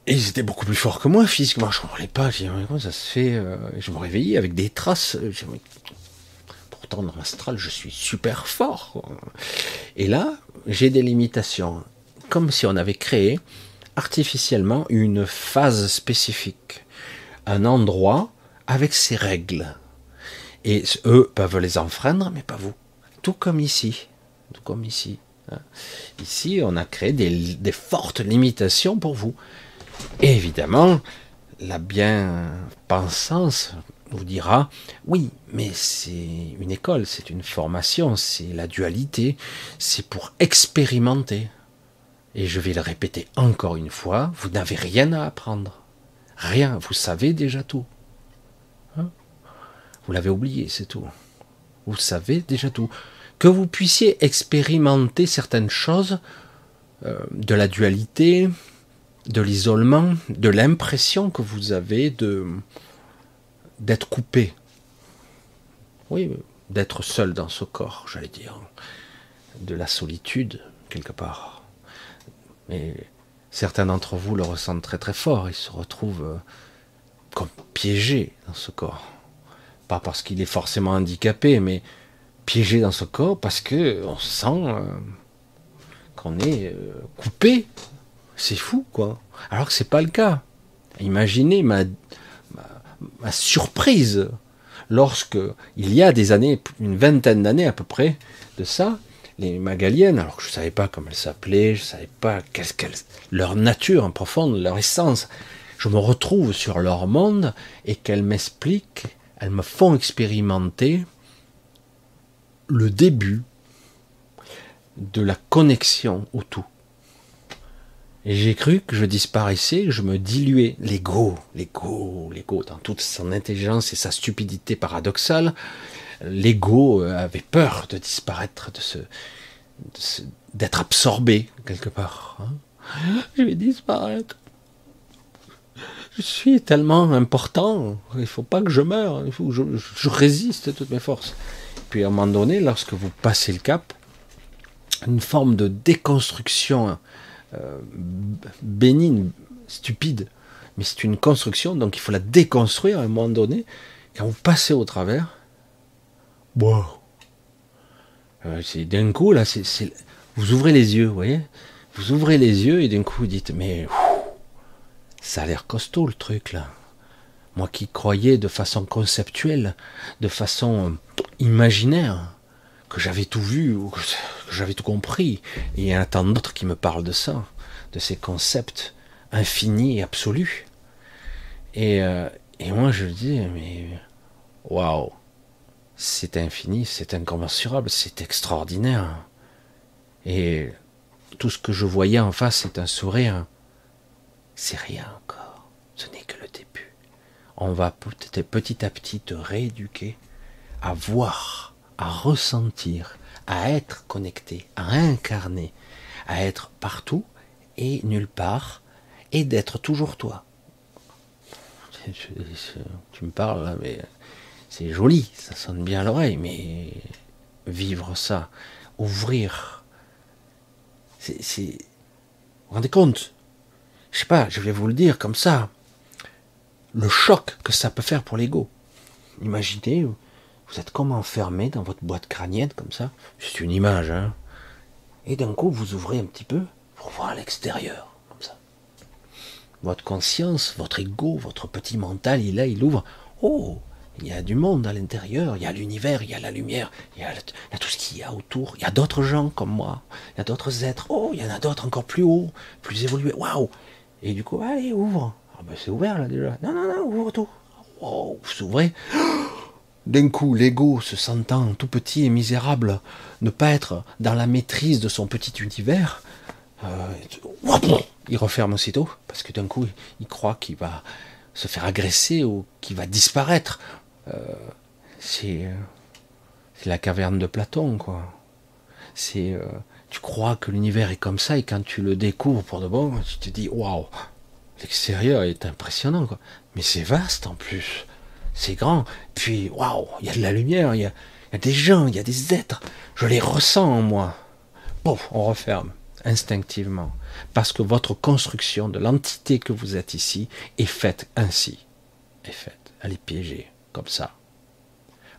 Et ils étaient beaucoup plus forts que moi physiquement. Je ne comprenais pas. Comment ça se fait euh, Je me réveillais avec des traces. Pourtant, dans l'astral, je suis super fort. Et là, j'ai des limitations. Comme si on avait créé artificiellement une phase spécifique. Un endroit avec ses règles. Et eux peuvent les enfreindre, mais pas vous. Tout comme ici. Tout comme ici. Hein. Ici, on a créé des fortes limitations pour vous. Évidemment, la bien-pensance vous dira, oui, mais c'est une école, c'est une formation, c'est la dualité, c'est pour expérimenter. Et je vais le répéter encore une fois, vous n'avez rien à apprendre. Rien, vous savez déjà tout. Hein? Vous l'avez oublié, c'est tout. Vous savez déjà tout. Que vous puissiez expérimenter certaines choses euh, de la dualité, de l'isolement, de l'impression que vous avez de d'être coupé. Oui, d'être seul dans ce corps, j'allais dire. De la solitude, quelque part. Mais certains d'entre vous le ressentent très très fort. Ils se retrouvent euh, piégés dans ce corps. Pas parce qu'il est forcément handicapé, mais piégé dans ce corps parce que on sent euh, qu'on est euh, coupé c'est fou, quoi. Alors que c'est pas le cas. Imaginez ma, surprise lorsque, il y a des années, une vingtaine d'années à peu près de ça, les Magaliennes, alors que je ne savais pas comment elles s'appelaient, je ne savais pas leur nature en profonde, leur essence, je me retrouve sur leur monde et qu'elles m'expliquent, elles me font expérimenter le début de la connexion au tout. Et j'ai cru que je disparaissais, que je me diluais. L'ego, l'ego, l'ego, dans toute son intelligence et sa stupidité paradoxale, l'ego euh, avait peur de disparaître, de se, d'être absorbé quelque part. Hein. Je vais disparaître. je suis tellement important, il ne faut pas que je meure, il faut que je, résiste de toutes mes forces. Puis à un moment donné, lorsque vous passez le cap, une forme de déconstruction euh, bénigne, stupide, mais c'est une construction, donc il faut la déconstruire à un moment donné. Quand vous passez au travers, wow. Euh, c'est d'un coup là, vous ouvrez les yeux, vous voyez, vous ouvrez les yeux et d'un coup vous dites mais ça a l'air costaud le truc là. Moi qui croyais de façon conceptuelle, de façon imaginaire, que j'avais tout vu, ou que j'avais tout compris, il y a un tant d'autres qui me parlent de ça, de ces concepts infinis et absolus. Et, euh, et moi je dis, mais waouh, c'est infini, c'est incommensurable, c'est extraordinaire. Et tout ce que je voyais en face, c'est un sourire c'est rien encore. Ce n'est que le début. On va petit à petit te rééduquer à voir, à ressentir, à être connecté, à incarner, à être partout et nulle part, et d'être toujours toi. Tu me parles mais c'est joli, ça sonne bien à l'oreille, mais vivre ça, ouvrir, c'est, vous vous rendez compte? Je sais pas, je vais vous le dire comme ça, le choc que ça peut faire pour l'ego. Imaginez, vous êtes comme enfermé dans votre boîte crânienne comme ça, c'est une image, hein. Et d'un coup, vous ouvrez un petit peu pour voir l'extérieur, comme ça. Votre conscience, votre ego, votre petit mental, il là, il ouvre. Oh, il y a du monde à l'intérieur, il y a l'univers, il y a la lumière, il y a, tout ce qu'il y a autour. Il y a d'autres gens comme moi, il y a d'autres êtres. Oh, il y en a d'autres encore plus hauts, plus évolués. Waouh et du coup, allez, ouvre. Ah ben c'est ouvert là déjà. Non, non, non, ouvre tout. Oh, vous ouvrez. D'un coup, l'ego se sentant tout petit et misérable, ne pas être dans la maîtrise de son petit univers, euh, il referme aussitôt, parce que d'un coup, il croit qu'il va se faire agresser ou qu'il va disparaître. Euh, c'est la caverne de Platon, quoi. C'est euh, tu crois que l'univers est comme ça et quand tu le découvres pour de bon, tu te dis waouh, l'extérieur est impressionnant quoi. Mais c'est vaste en plus, c'est grand. Puis waouh, il y a de la lumière, il y a, des gens, il y a des êtres. Je les ressens en moi. Bon, on referme instinctivement parce que votre construction de l'entité que vous êtes ici est faite ainsi, est faite. Elle est piégée comme ça.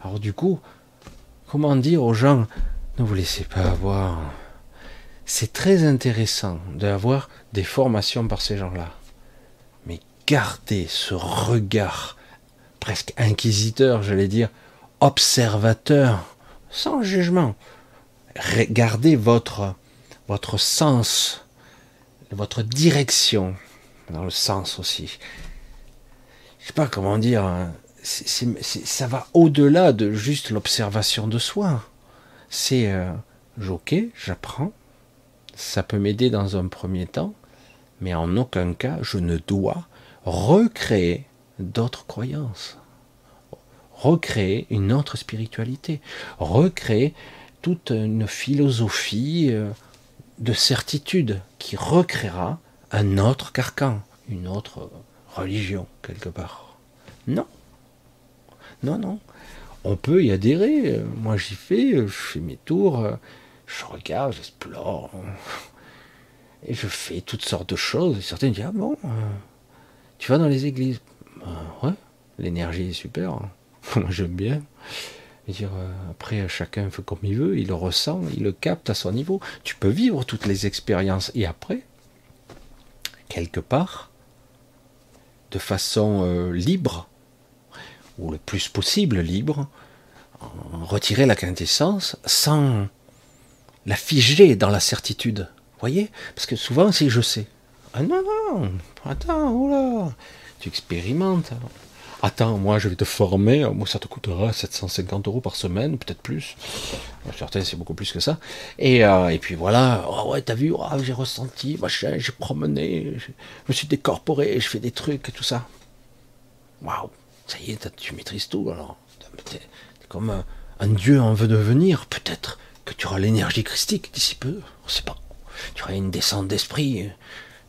Alors du coup, comment dire aux gens ne vous laissez pas avoir c'est très intéressant d'avoir des formations par ces gens-là. Mais gardez ce regard presque inquisiteur, j'allais dire, observateur, sans jugement. Gardez votre, votre sens, votre direction, dans le sens aussi. Je sais pas comment dire, hein. ça va au-delà de juste l'observation de soi. C'est, euh, ok, j'apprends, ça peut m'aider dans un premier temps, mais en aucun cas je ne dois recréer d'autres croyances, recréer une autre spiritualité, recréer toute une philosophie euh, de certitude qui recréera un autre carcan, une autre religion quelque part. Non. Non, non. On peut y adhérer. Moi j'y fais, je fais mes tours je regarde, j'explore, et je fais toutes sortes de choses. Et certains disent, ah bon, euh, tu vas dans les églises euh, Ouais, l'énergie est super, (laughs) moi j'aime bien. Euh, après, chacun fait comme il veut, il le ressent, il le capte à son niveau. Tu peux vivre toutes les expériences. Et après, quelque part, de façon libre, ou le plus possible libre, retirer la quintessence sans la figer dans la certitude. Voyez? Parce que souvent, c'est je sais. Ah non, non, attends, oula, tu expérimentes. Attends, moi je vais te former, moi ça te coûtera 750 euros par semaine, peut-être plus. Certains c'est beaucoup plus que ça. Et, euh, et puis voilà, oh ouais, t'as vu, oh, j'ai ressenti, machin, j'ai promené, je me suis décorporé, je fais des trucs et tout ça. Waouh, ça y est, tu maîtrises tout alors. T'es comme un, un dieu en veut devenir, peut-être que tu auras l'énergie christique d'ici peu, on sait pas. Tu auras une descente d'esprit euh,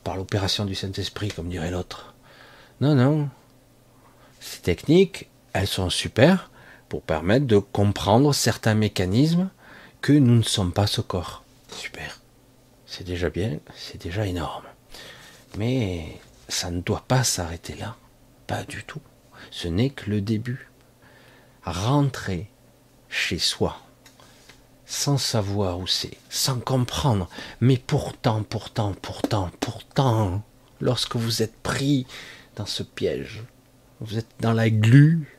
par l'opération du Saint-Esprit, comme dirait l'autre. Non, non. Ces techniques, elles sont super pour permettre de comprendre certains mécanismes que nous ne sommes pas ce corps. Super. C'est déjà bien, c'est déjà énorme. Mais ça ne doit pas s'arrêter là. Pas du tout. Ce n'est que le début. Rentrer chez soi, sans savoir où c'est, sans comprendre, mais pourtant, pourtant, pourtant, pourtant, lorsque vous êtes pris dans ce piège, vous êtes dans la glu,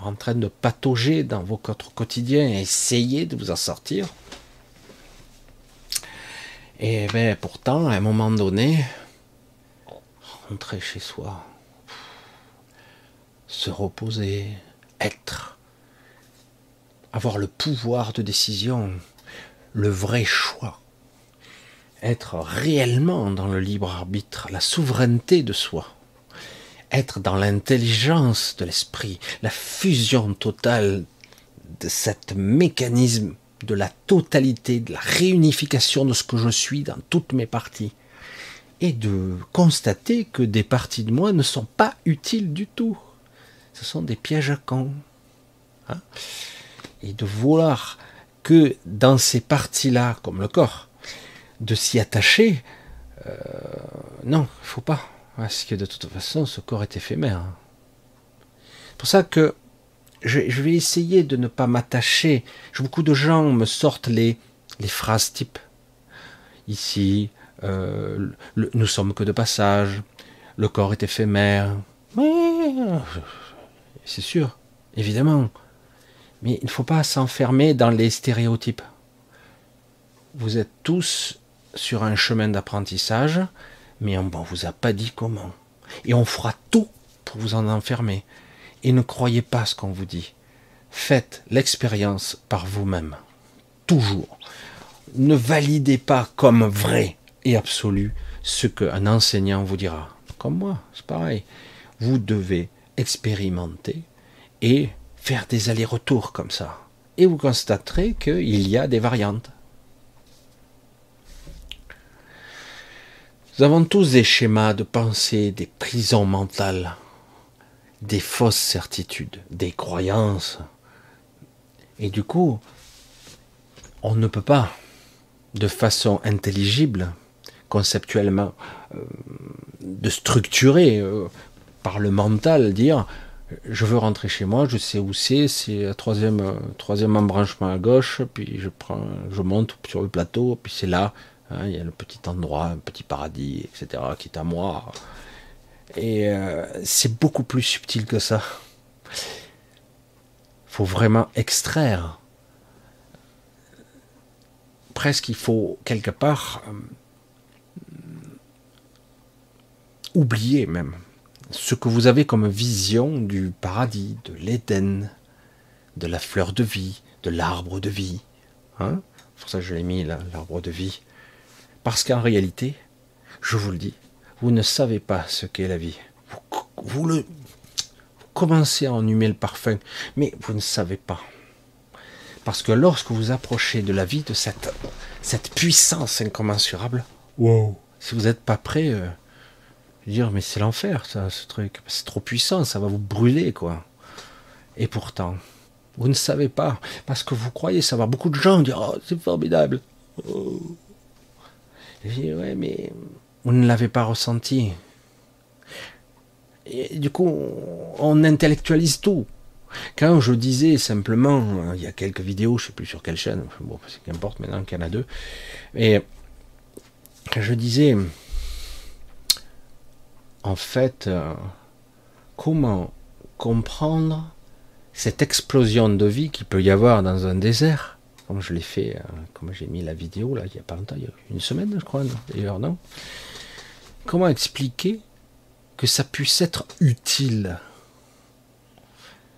en train de patauger dans votre quotidien et essayer de vous en sortir. Et bien pourtant, à un moment donné, rentrer chez soi, se reposer, être, avoir le pouvoir de décision, le vrai choix, être réellement dans le libre arbitre, la souveraineté de soi être dans l'intelligence de l'esprit, la fusion totale de cet mécanisme de la totalité, de la réunification de ce que je suis dans toutes mes parties, et de constater que des parties de moi ne sont pas utiles du tout. Ce sont des pièges à con. Hein. et de voir que dans ces parties-là, comme le corps, de s'y attacher, euh, non, il faut pas. Parce que de toute façon, ce corps est éphémère. C'est pour ça que je, vais essayer de ne pas m'attacher. Beaucoup de gens me sortent les, phrases type. Ici, euh, nous sommes que de passage. Le corps est éphémère. C'est sûr, évidemment. Mais il ne faut pas s'enfermer dans les stéréotypes. Vous êtes tous sur un chemin d'apprentissage mais on ne vous a pas dit comment. Et on fera tout pour vous en enfermer. Et ne croyez pas ce qu'on vous dit. Faites l'expérience par vous-même. Toujours. Ne validez pas comme vrai et absolu ce qu'un enseignant vous dira. Comme moi, c'est pareil. Vous devez expérimenter et faire des allers-retours comme ça. Et vous constaterez qu'il y a des variantes. Nous avons tous des schémas de pensée, des prisons mentales, des fausses certitudes, des croyances. Et du coup, on ne peut pas, de façon intelligible, conceptuellement, euh, de structurer euh, par le mental, dire je veux rentrer chez moi, je sais où c'est, c'est le troisième, troisième embranchement à gauche, puis je monte sur le plateau, puis c'est là, il y a le petit endroit, un petit paradis, etc., qui est à moi. Et euh, c'est beaucoup plus subtil que ça. Faut vraiment extraire. Presque, il faut quelque part euh, oublier même ce que vous avez comme vision du paradis, de l'Éden, de la fleur de vie, de l'arbre de vie. Hein? Pour ça je l'ai mis l'arbre de vie. Parce qu'en réalité, je vous le dis, vous ne savez pas ce qu'est la vie. Vous, le, commencez à ennumer le parfum, mais vous ne savez pas. Parce que lorsque vous approchez de la vie, de cette, cette puissance incommensurable, wow. si vous n'êtes pas prêt, euh, dire mais c'est l'enfer, ça, ce truc, c'est trop puissant, ça va vous brûler, quoi. Et pourtant, vous ne savez pas, parce que vous croyez savoir. Beaucoup de gens disent oh, c'est formidable. Oh. Je dis, ouais, mais vous ne l'avez pas ressenti. Du coup, on intellectualise tout. Quand je disais simplement, il y a quelques vidéos, je ne sais plus sur quelle chaîne, bon, c'est qu'importe maintenant qu'il y en a deux, quand je disais, en fait, euh, comment comprendre cette explosion de vie qu'il peut y avoir dans un désert? Comme je l'ai fait, euh, comme j'ai mis la vidéo là, il n'y a pas longtemps, il y a une semaine, je crois, d'ailleurs, non? Comment expliquer que ça puisse être utile?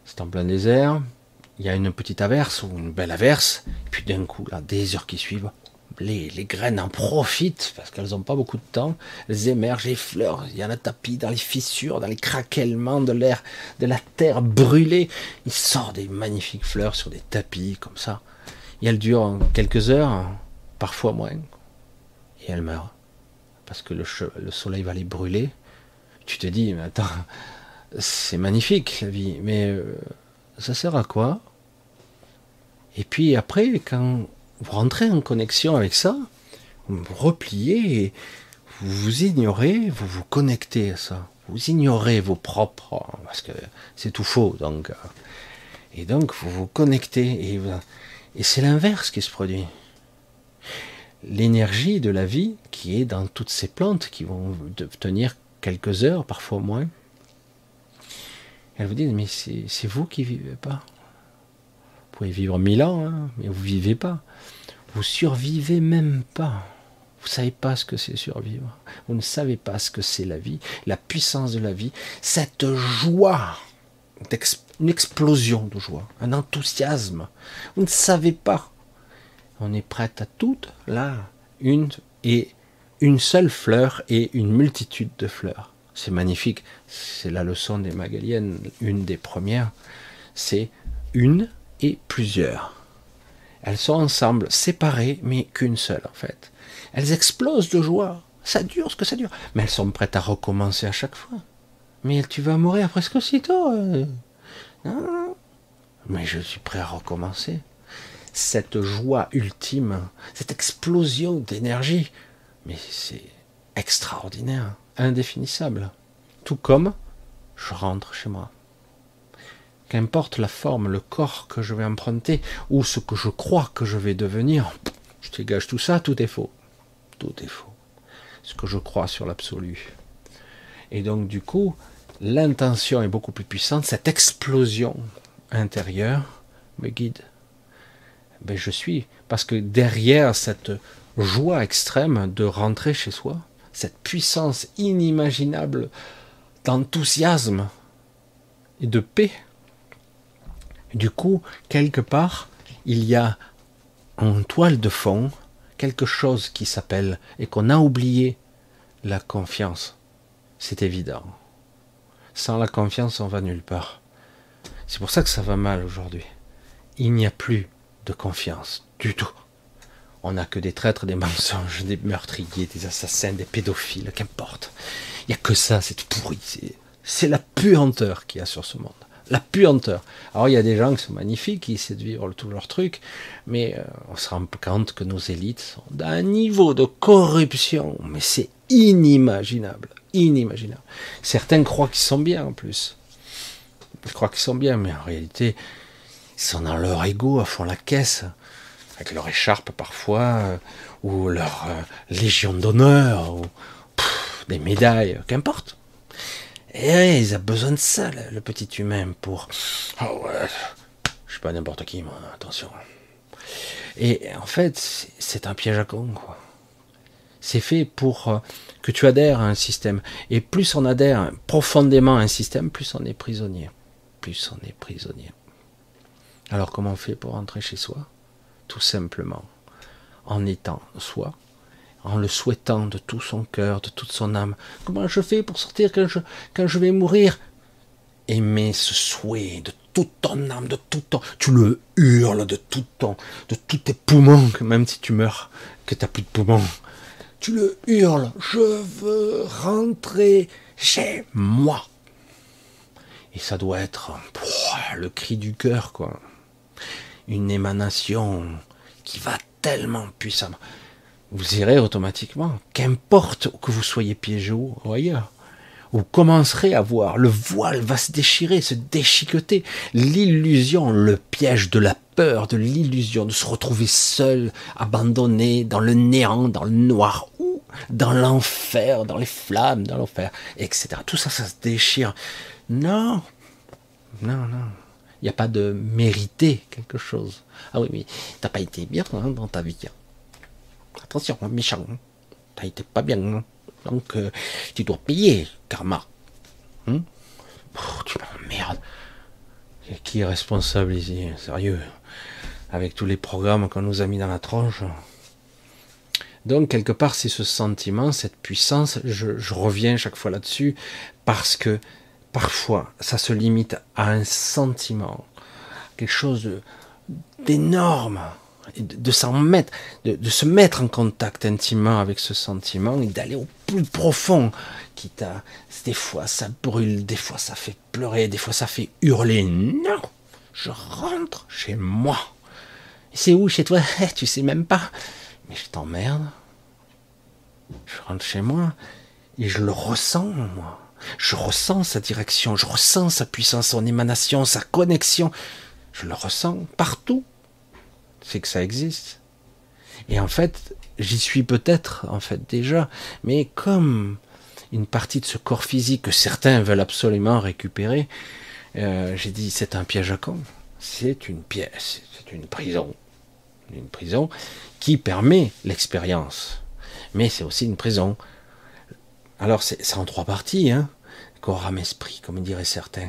C'est en plein désert, il y a une petite averse ou une belle averse, puis d'un coup, là, des heures qui suivent, les, les graines en profitent parce qu'elles n'ont pas beaucoup de temps, elles émergent, les fleurs, il y en a tapis dans les fissures, dans les craquements de l'air, de la terre brûlée. Il sort des magnifiques fleurs sur des tapis comme ça. Et elle dure quelques heures, parfois moins, et elle meurt. Parce que le, soleil va les brûler. Tu te dis, mais attends, c'est magnifique la vie, mais euh, ça sert à quoi? Et puis après, quand vous rentrez en connexion avec ça, vous vous repliez et vous vous ignorez, vous vous connectez à ça. Vous ignorez vos propres, parce que c'est tout faux, donc. Euh, et donc, vous vous connectez, et, et c'est l'inverse qui se produit. L'énergie de la vie qui est dans toutes ces plantes qui vont tenir quelques heures, parfois moins, elles vous disent, mais c'est vous qui vivez pas. Vous pouvez vivre mille ans, hein, mais vous vivez pas. Vous survivez même pas. Vous ne savez pas ce que c'est survivre. Vous ne savez pas ce que c'est la vie, la puissance de la vie, cette joie, une explosion de joie, un enthousiasme. Vous ne savez pas. On est prêt à toutes, là, une et une seule fleur et une multitude de fleurs. C'est magnifique. C'est la leçon des Magaliennes, une des premières. C'est une et plusieurs. Elles sont ensemble, séparées, mais qu'une seule en fait. Elles explosent de joie. Ça dure ce que ça dure. Mais elles sont prêtes à recommencer à chaque fois. Mais tu vas mourir presque aussitôt. Non, Mais je suis prêt à recommencer. Cette joie ultime, cette explosion d'énergie, mais c'est extraordinaire, indéfinissable. Tout comme je rentre chez moi. Qu'importe la forme, le corps que je vais emprunter, ou ce que je crois que je vais devenir, je dégage tout ça, tout est faux tout est faux. Ce que je crois sur l'absolu. Et donc du coup, l'intention est beaucoup plus puissante, cette explosion intérieure me guide. Ben, je suis, parce que derrière cette joie extrême de rentrer chez soi, cette puissance inimaginable d'enthousiasme et de paix, du coup, quelque part, il y a en toile de fond quelque chose qui s'appelle et qu'on a oublié la confiance. C'est évident. Sans la confiance, on va nulle part. C'est pour ça que ça va mal aujourd'hui. Il n'y a plus de confiance du tout. On n'a que des traîtres, des mensonges, des meurtriers, des assassins, des pédophiles, qu'importe. Il n'y a que ça, c'est pourri. C'est la puanteur qu'il y a sur ce monde la puanteur. Alors il y a des gens qui sont magnifiques, qui essaient de vivre tout leur truc, mais euh, on se rend compte que nos élites sont d'un niveau de corruption, mais c'est inimaginable, inimaginable. Certains croient qu'ils sont bien en plus. Ils croient qu'ils sont bien, mais en réalité, ils sont dans leur ego à fond la caisse, avec leur écharpe parfois, euh, ou leur euh, légion d'honneur, ou des médailles, qu'importe. Et ils ont besoin de ça, le, petit humain, pour. Oh ouais, je suis pas n'importe qui, moi, attention. Et en fait, c'est un piège à con. C'est fait pour euh, que tu adhères à un système. Et plus on adhère profondément à un système, plus on est prisonnier. Plus on est prisonnier. Alors comment on fait pour rentrer chez soi? Tout simplement en étant soi, en le souhaitant de tout son cœur, de toute son âme. Comment je fais pour sortir quand je, vais mourir? Aimer ce souhait de toute ton âme, de tout ton... Tu le hurles de tout ton... de tous tes poumons, même si tu meurs, que tu n'as plus de poumons. Tu le hurles, je veux rentrer chez moi. Et ça doit être le cri du cœur, quoi. Une émanation qui va tellement puissamment vous irez automatiquement, qu'importe que vous soyez piégé ou ailleurs. Vous commencerez à voir, le voile va se déchirer, se déchiqueter, l'illusion, le piège de la peur, de l'illusion de se retrouver seul, abandonné, dans le néant, dans le noir, ou dans l'enfer, dans les flammes, dans l'enfer, etc. Tout ça, ça se déchire. Non, non, non. Il n'y a pas de mériter quelque chose. Ah oui, mais t'as pas été bien hein, dans ta vie. Hein. Attention, méchant. T'as été pas bien. Donc, euh, tu dois payer, karma. Hein? Tu m'emmerdes. Qui est responsable ici Sérieux? Avec tous les programmes qu'on nous a mis dans la tronche. Donc, quelque part, c'est ce sentiment, cette puissance. Je, je reviens chaque fois là-dessus parce que parfois, ça se limite à un sentiment, quelque chose d'énorme de, s'en mettre, de, se mettre en contact intimement avec ce sentiment et d'aller au plus profond. Quitte à, des fois ça brûle, des fois ça fait pleurer, des fois ça fait hurler. Non, je rentre chez moi. C'est où chez toi? (laughs) Tu sais même pas. Mais je t'emmerde. Je rentre chez moi et je le ressens, moi. Je ressens sa direction, je ressens sa puissance, son émanation, sa connexion. Je le ressens partout c'est que ça existe. Et en fait, j'y suis peut-être, en fait, déjà, mais comme une partie de ce corps physique que certains veulent absolument récupérer, euh, j'ai dit, c'est un piège à con. C'est une pièce, c'est une prison. Une prison qui permet l'expérience. Mais c'est aussi une prison. Alors, c'est en trois parties, hein. Corps, âme, esprit, comme diraient certains.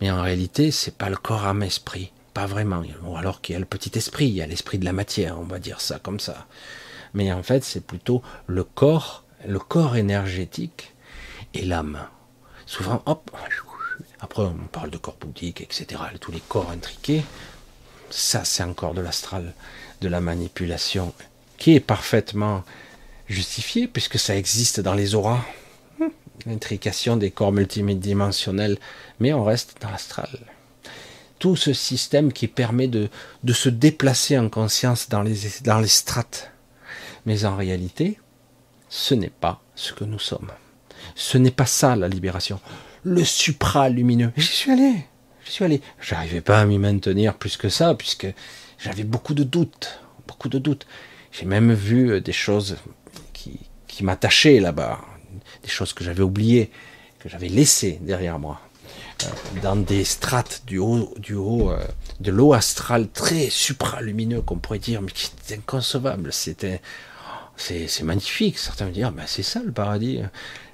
Mais en réalité, c'est pas le corps, âme, esprit. Pas vraiment. Alors qu'il y a le petit esprit, il y a l'esprit de la matière, on va dire ça comme ça. Mais en fait, c'est plutôt le corps, le corps énergétique et l'âme. Souvent, hop, après on parle de corps bouddhique, etc., tous les corps intriqués. Ça, c'est encore de l'astral, de la manipulation, qui est parfaitement justifiée, puisque ça existe dans les auras. L'intrication des corps multidimensionnels, mais on reste dans l'astral tout ce système qui permet de, se déplacer en conscience dans les, strates. Mais en réalité, ce n'est pas ce que nous sommes. Ce n'est pas ça la libération. Le supra-lumineux. J'y suis allé. J'y suis allé. J'arrivais pas à m'y maintenir plus que ça, puisque j'avais beaucoup de doutes. Beaucoup de doutes. J'ai même vu des choses qui m'attachaient là-bas. Des choses que j'avais oubliées, que j'avais laissées derrière moi. Euh, dans des strates du haut, du haut euh, de l'eau astrale très supralumineux, qu'on pourrait dire, mais qui est inconcevable. C'était, c'est, magnifique. Certains me dire, ben c'est ça le paradis.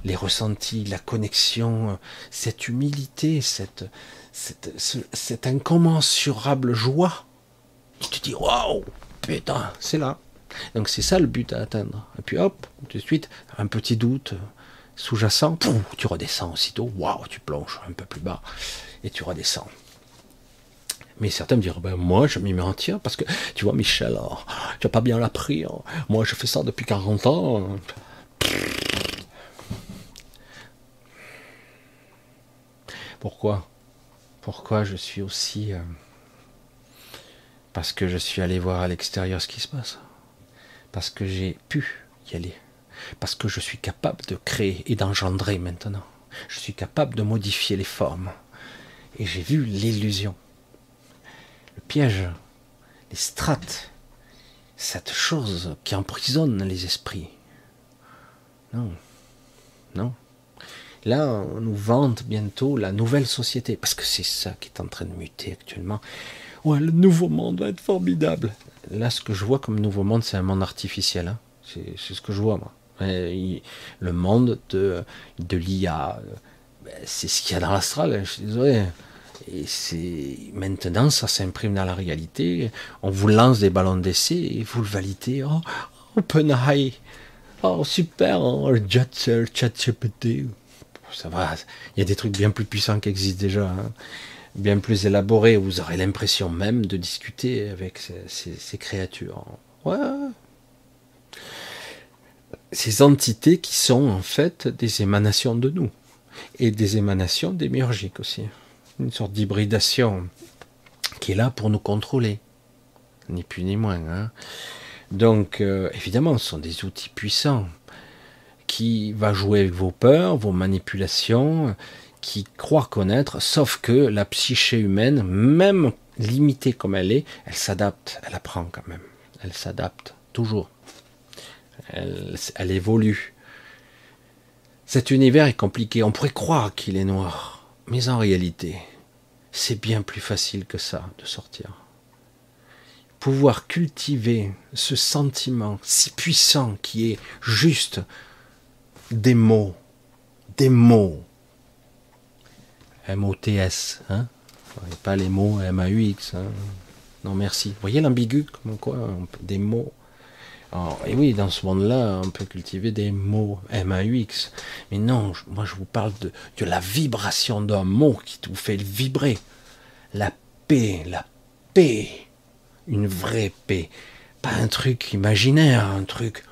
Les ressentis, la connexion, cette humilité, cette, cette, cette incommensurable joie. Tu te dis, waouh, putain, c'est là. Donc c'est ça le but à atteindre. Et puis hop, tout de suite, un petit doute, sous-jacent, tu redescends aussitôt, waouh, tu plonges un peu plus bas et tu redescends. Mais certains me diront, ben moi je m'y mets tir parce que tu vois Michel, oh, tu n'as pas bien l'appris, hein. moi je fais ça depuis 40 ans. Pourquoi? Pourquoi je suis aussi... Euh, parce que je suis allé voir à l'extérieur ce qui se passe. Parce que j'ai pu y aller parce que je suis capable de créer et d'engendrer maintenant. Je suis capable de modifier les formes. Et j'ai vu l'illusion, le piège, les strates, cette chose qui emprisonne les esprits. Non, non. Là, on nous vante bientôt la nouvelle société, parce que c'est ça qui est en train de muter actuellement. Ouais, le nouveau monde va être formidable. Là, ce que je vois comme nouveau monde, c'est un monde artificiel. Hein. C'est ce que je vois, moi le monde de, de l'IA, ben, c'est ce qu'il y a dans l'astral, hein, je suis désolé. Et c'est maintenant ça s'imprime dans la réalité. On vous lance des ballons d'essai et vous le validez. Oh, OpenAI, oh super, oh, ChatGPT. Ça va, il y a des trucs bien plus puissants qui existent déjà, hein. bien plus élaborés. Vous aurez l'impression même de discuter avec ces, ces créatures. Ouais, ces entités qui sont en fait des émanations de nous et des émanations démiurgiques aussi. Une sorte d'hybridation qui est là pour nous contrôler, ni plus ni moins. Hein. Donc euh, évidemment, ce sont des outils puissants qui va jouer avec vos peurs, vos manipulations, qui croient connaître, sauf que la psyché humaine, même limitée comme elle est, elle s'adapte, elle apprend quand même, elle s'adapte toujours elle, évolue. Cet univers est compliqué, on pourrait croire qu'il est noir, mais en réalité, c'est bien plus facile que ça de sortir. Pouvoir cultiver ce sentiment si puissant qui est juste des mots, des mots. M-O-T-S, hein pas les mots M-A-U-X. Hein non, merci. Vous voyez l'ambigu, comme quoi, des mots et oui, dans ce monde-là, on peut cultiver des mots M-A-U-X. Mais non, moi je vous parle de, la vibration d'un mot qui vous fait vibrer. La paix, la paix. une vraie paix, pas un truc imaginaire, un truc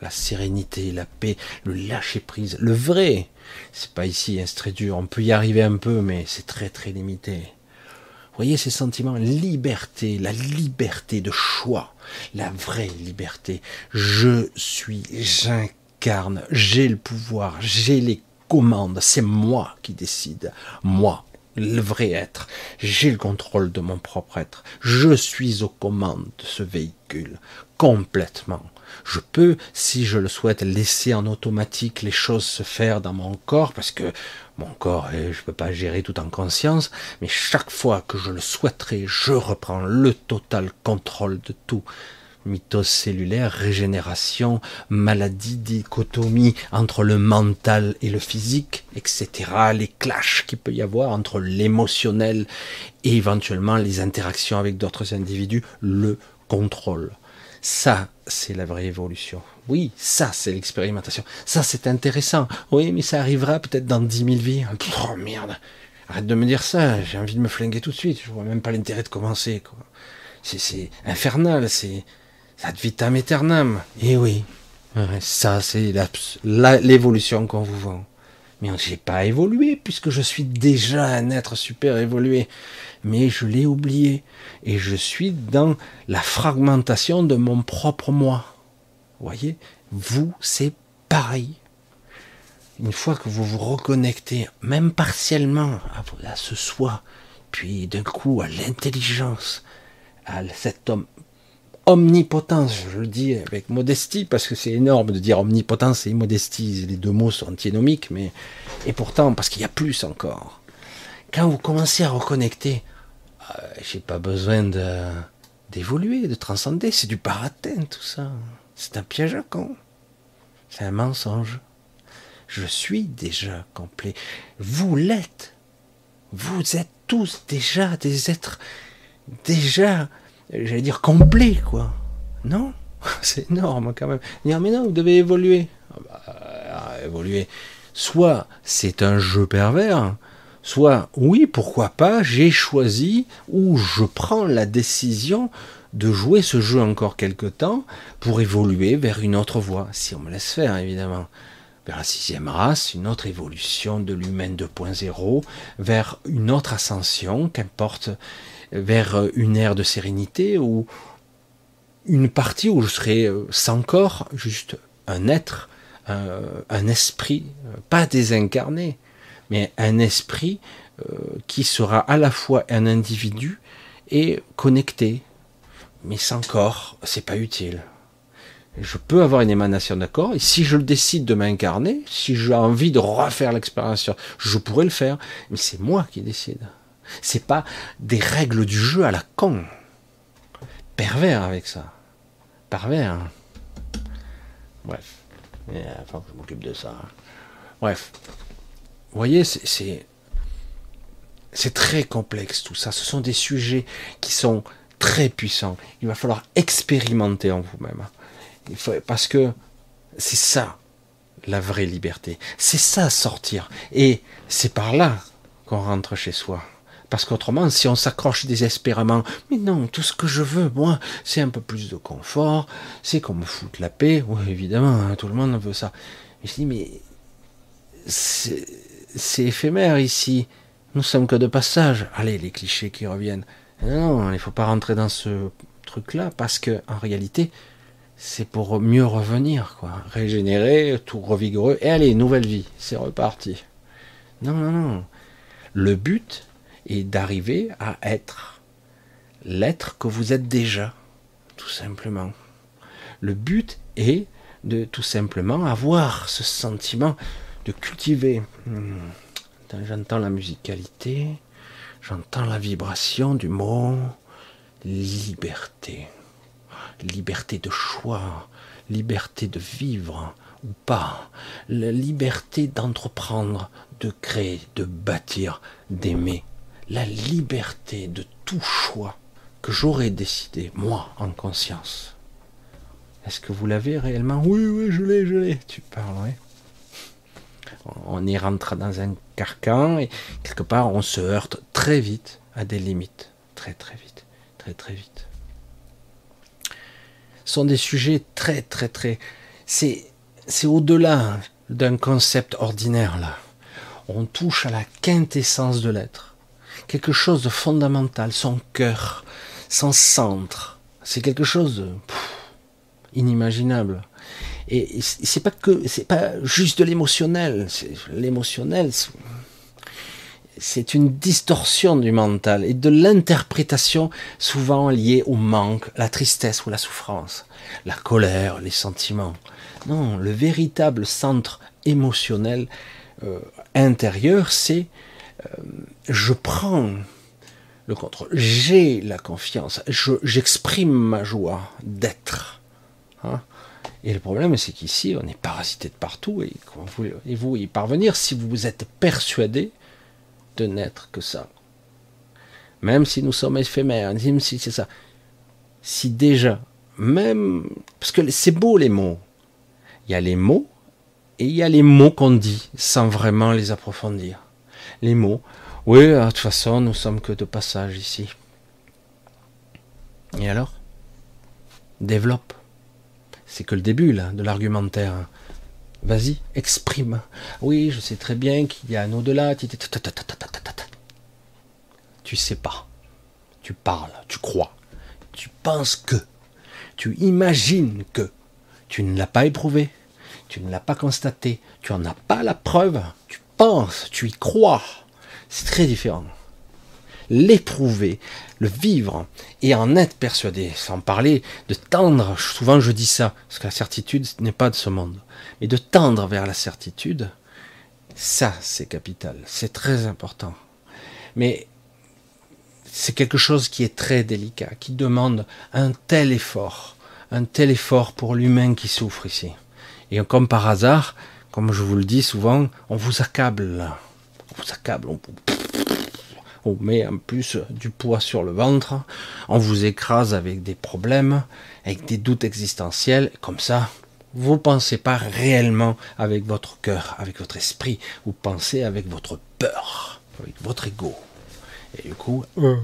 la sérénité, la paix, le lâcher prise, le vrai. C'est pas ici, hein, c'est très dur. On peut y arriver un peu, mais c'est très très limité. Vous voyez ces sentiments, liberté, la liberté de choix, la vraie liberté. Je suis, j'incarne, j'ai le pouvoir, j'ai les commandes, c'est moi qui décide, moi, le vrai être. J'ai le contrôle de mon propre être. Je suis aux commandes de ce véhicule, complètement. Je peux, si je le souhaite, laisser en automatique les choses se faire dans mon corps, parce que mon corps, eh, je ne peux pas gérer tout en conscience, mais chaque fois que je le souhaiterai, je reprends le total contrôle de tout. Mythos cellulaire, régénération, maladie, dichotomie entre le mental et le physique, etc. Les clashs qu'il peut y avoir entre l'émotionnel et éventuellement les interactions avec d'autres individus, le contrôle. Ça, c'est la vraie évolution. Oui, ça, c'est l'expérimentation. Ça, c'est intéressant. Oui, mais ça arrivera peut-être dans dix mille vies. Oh merde. Arrête de me dire ça. J'ai envie de me flinguer tout de suite. Je vois même pas l'intérêt de commencer. C'est infernal. C'est ad vitam aeternam. Et eh oui. Ça, c'est l'évolution qu'on vous vend. Mais je n'ai pas évolué puisque je suis déjà un être super évolué mais je l'ai oublié. Et je suis dans la fragmentation de mon propre moi. Voyez Vous, c'est pareil. Une fois que vous vous reconnectez, même partiellement, à, ce soi, puis d'un coup à l'intelligence, à cet homme omnipotence, je le dis avec modestie, parce que c'est énorme de dire omnipotence et immodestie, les deux mots sont antinomiques, mais et pourtant, parce qu'il y a plus encore. Quand vous commencez à reconnecter, euh, j'ai pas besoin de d'évoluer, de transcender. C'est du baratin, tout ça. C'est un piège à con. C'est un mensonge. Je suis déjà complet. Vous l'êtes. Vous êtes tous déjà des êtres déjà, j'allais dire, complets, quoi. Non? (laughs) C'est énorme quand même. mais non, vous devez évoluer. Ah bah, évoluer. Soit c'est un jeu pervers, soit oui, pourquoi pas, j'ai choisi ou je prends la décision de jouer ce jeu encore quelque temps pour évoluer vers une autre voie, si on me laisse faire évidemment, vers la sixième race, une autre évolution de l'humain 2.0, vers une autre ascension, qu'importe, vers une ère de sérénité ou une partie où je serai euh, sans corps, juste un être, un esprit, pas désincarné, mais un esprit euh, qui sera à la fois un individu et connecté. Mais sans corps, c'est pas utile. Je peux avoir une émanation d'accord, et si je décide de m'incarner, si j'ai envie de refaire l'expérience, je pourrais le faire, mais c'est moi qui décide. C'est pas des règles du jeu à la con. Pervers avec ça. Pervers. Bref. Il faut que je m'occupe de ça. Bref. Vous voyez, c'est c'est très complexe tout ça. Ce sont des sujets qui sont très puissants. Il va falloir expérimenter en vous-même. Parce que c'est ça la vraie liberté. C'est ça sortir. Et c'est par là qu'on rentre chez soi. Parce qu'autrement, si on s'accroche désespérément, mais non, tout ce que je veux, moi, c'est un peu plus de confort, c'est qu'on me foute la paix. Oui, évidemment, hein, tout le monde veut ça. Mais je dis, mais c'est éphémère ici. Nous sommes que de passage. Allez, les clichés qui reviennent. Non, il ne faut pas rentrer dans ce truc-là parce que en réalité, c'est pour mieux revenir, quoi. Régénérer, tout revigoreux. Et allez, nouvelle vie, c'est reparti. Non, non, non. Le but est d'arriver à être l'être que vous êtes déjà, tout simplement. Le but est de tout simplement avoir ce sentiment de cultiver. Hmm. J'entends la musicalité, j'entends la vibration du mot liberté. Liberté de choix, liberté de vivre ou pas, la liberté d'entreprendre, de créer, de bâtir, d'aimer, la liberté de tout choix que j'aurais décidé, moi, en conscience. Est-ce que vous l'avez réellement? Oui, oui, je l'ai, je l'ai. Tu parles, oui on y rentre dans un carcan et quelque part on se heurte très vite à des limites, très très vite. très très vite. Ce sont des sujets très très très... C'est, c'est au-delà d'un concept ordinaire là. On touche à la quintessence de l'être. Quelque chose de fondamental, son cœur, son centre. C'est quelque chose de inimaginable. Et c'est pas que, c'est pas juste de l'émotionnel. L'émotionnel, c'est une distorsion du mental et de l'interprétation souvent liée au manque, la tristesse ou la souffrance, la colère, les sentiments. Non, le véritable centre émotionnel euh, intérieur, c'est euh, je prends le contrôle, j'ai la confiance, j'exprime ma joie d'être. Hein et le problème, c'est qu'ici, on est parasité de partout, et vous, et vous y parvenir si vous êtes persuadé de n'être que ça? Même si nous sommes éphémères, même si c'est ça. Si déjà, même, parce que c'est beau les mots. Il y a les mots, et il y a les mots qu'on dit, sans vraiment les approfondir. Les mots, oui, de toute façon, nous sommes que de passage ici. Et alors? Développe. C'est que le début là, de l'argumentaire. Vas-y, exprime. Oui, je sais très bien qu'il y a un au-delà. Tu sais pas. Tu parles, tu crois. Tu penses que. Tu imagines que. Tu ne l'as pas éprouvé. Tu ne l'as pas constaté. Tu n'en as pas la preuve. Tu penses, tu y crois. C'est très différent l'éprouver, le vivre et en être persuadé, sans parler de tendre, souvent je dis ça, parce que la certitude n'est pas de ce monde, mais de tendre vers la certitude, ça c'est capital, c'est très important. Mais c'est quelque chose qui est très délicat, qui demande un tel effort, un tel effort pour l'humain qui souffre ici. Et comme par hasard, comme je vous le dis souvent, on vous accable On vous accable, on on met en plus du poids sur le ventre, on vous écrase avec des problèmes, avec des doutes existentiels, comme ça, vous pensez pas réellement avec votre cœur, avec votre esprit, vous pensez avec votre peur, avec votre ego. Et du coup, euh.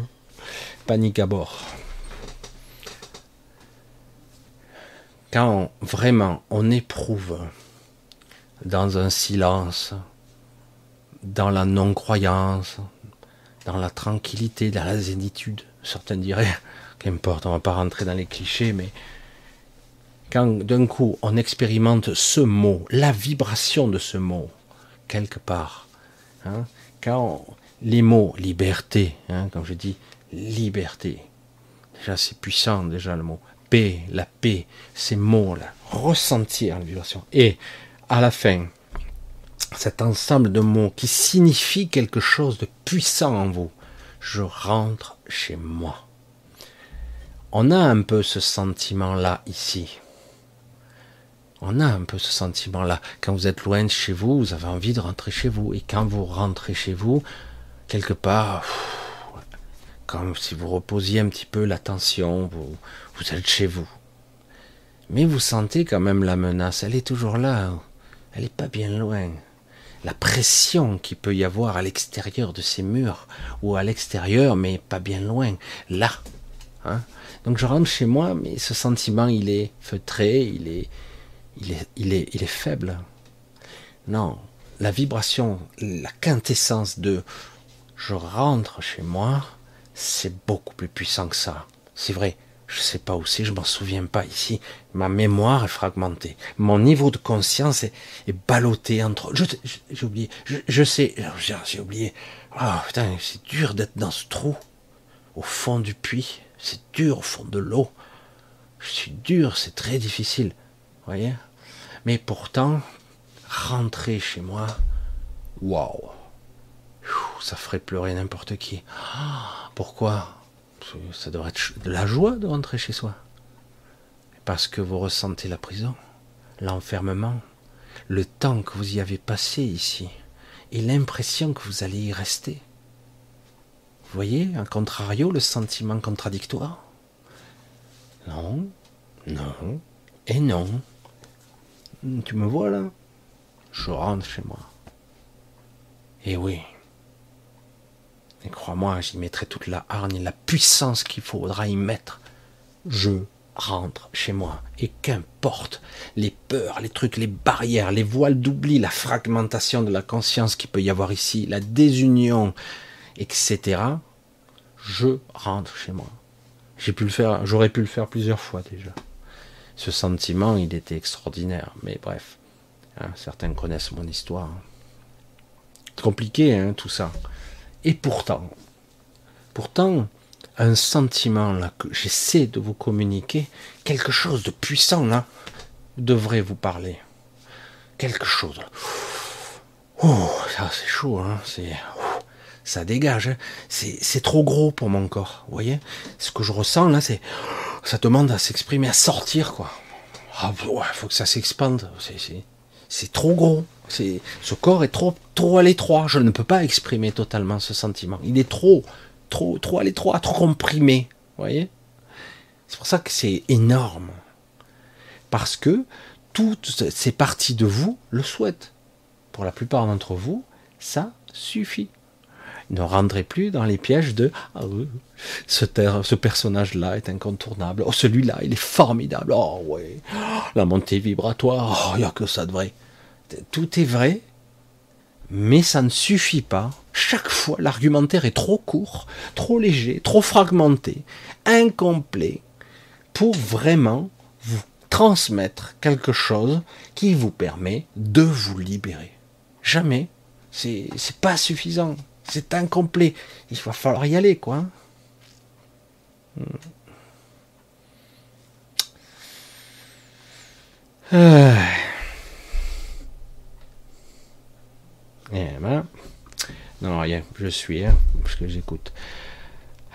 panique à bord. Quand vraiment on éprouve dans un silence, dans la non-croyance, dans la tranquillité, dans la zénitude. Certains diraient, (laughs) qu'importe, on va pas rentrer dans les clichés, mais quand d'un coup on expérimente ce mot, la vibration de ce mot, quelque part, hein, quand les mots liberté, hein, comme je dis liberté, déjà c'est puissant déjà le mot, paix, la paix, ces mots-là, ressentir la vibration, et à la fin, cet ensemble de mots qui signifie quelque chose de puissant en vous. Je rentre chez moi. On a un peu ce sentiment-là ici. On a un peu ce sentiment-là. Quand vous êtes loin de chez vous, vous avez envie de rentrer chez vous. Et quand vous rentrez chez vous, quelque part, comme si vous reposiez un petit peu l'attention, vous, vous êtes chez vous. Mais vous sentez quand même la menace. Elle est toujours là. Elle n'est pas bien loin la pression qu'il peut y avoir à l'extérieur de ces murs, ou à l'extérieur, mais pas bien loin, là. Hein. Donc je rentre chez moi, mais ce sentiment, il est feutré, il est, il est, il est, il est faible. Non, la vibration, la quintessence de je rentre chez moi, c'est beaucoup plus puissant que ça. C'est vrai, je sais pas où c'est, je m'en souviens pas ici. Ma mémoire est fragmentée. Mon niveau de conscience est, ballotté entre. J'ai oublié. Je, sais. J'ai oublié. Ah putain, c'est dur d'être dans ce trou, au fond du puits. C'est dur au fond de l'eau. Je suis dur, c'est très difficile. Voyez. Mais pourtant, rentrer chez moi, waouh, ça ferait pleurer n'importe qui. Ah, pourquoi? Ça devrait être de la joie de rentrer chez soi. Parce que vous ressentez la prison, l'enfermement, le temps que vous y avez passé ici, et l'impression que vous allez y rester. Vous voyez, en contrario, le sentiment contradictoire Non, non, et non. Tu me vois là? Je rentre chez moi. Et oui. Et crois-moi, j'y mettrai toute la hargne la puissance qu'il faudra y mettre. Je rentre chez moi. Et qu'importe les peurs, les trucs, les barrières, les voiles d'oubli, la fragmentation de la conscience qu'il peut y avoir ici, la désunion, etc. Je rentre chez moi. J'ai pu le faire, j'aurais pu le faire plusieurs fois déjà. Ce sentiment, il était extraordinaire. Mais bref, hein, certains connaissent mon histoire. Compliqué, hein, tout ça. Et pourtant, pourtant, un sentiment là que j'essaie de vous communiquer, quelque chose de puissant là, devrait vous parler. Quelque chose. Oh, ça c'est chaud, hein, c'est ça dégage. Hein. C'est trop gros pour mon corps. Vous voyez Ce que je ressens là, c'est ça demande à s'exprimer, à sortir quoi. Ah, faut que ça s'expande. C'est trop gros. Ce corps est trop trop à l'étroit. Je ne peux pas exprimer totalement ce sentiment. Il est trop trop trop à l'étroit, trop comprimé. Voyez? C'est pour ça que c'est énorme. Parce que toutes ces parties de vous le souhaitent. Pour la plupart d'entre vous, ça suffit ne rendrait plus dans les pièges de ah, ce, personnage-là est incontournable. Oh, celui-là, il est formidable. Oh, ouais. la montée vibratoire. Oh, il n'y a que ça de vrai. Tout est vrai, mais ça ne suffit pas. Chaque fois, l'argumentaire est trop court, trop léger, trop fragmenté, incomplet, pour vraiment vous transmettre quelque chose qui vous permet de vous libérer. Jamais. C'est pas suffisant. C'est incomplet. Il va falloir y aller, quoi. Hmm. Euh. Et voilà. Non, je suis, hein, parce que j'écoute.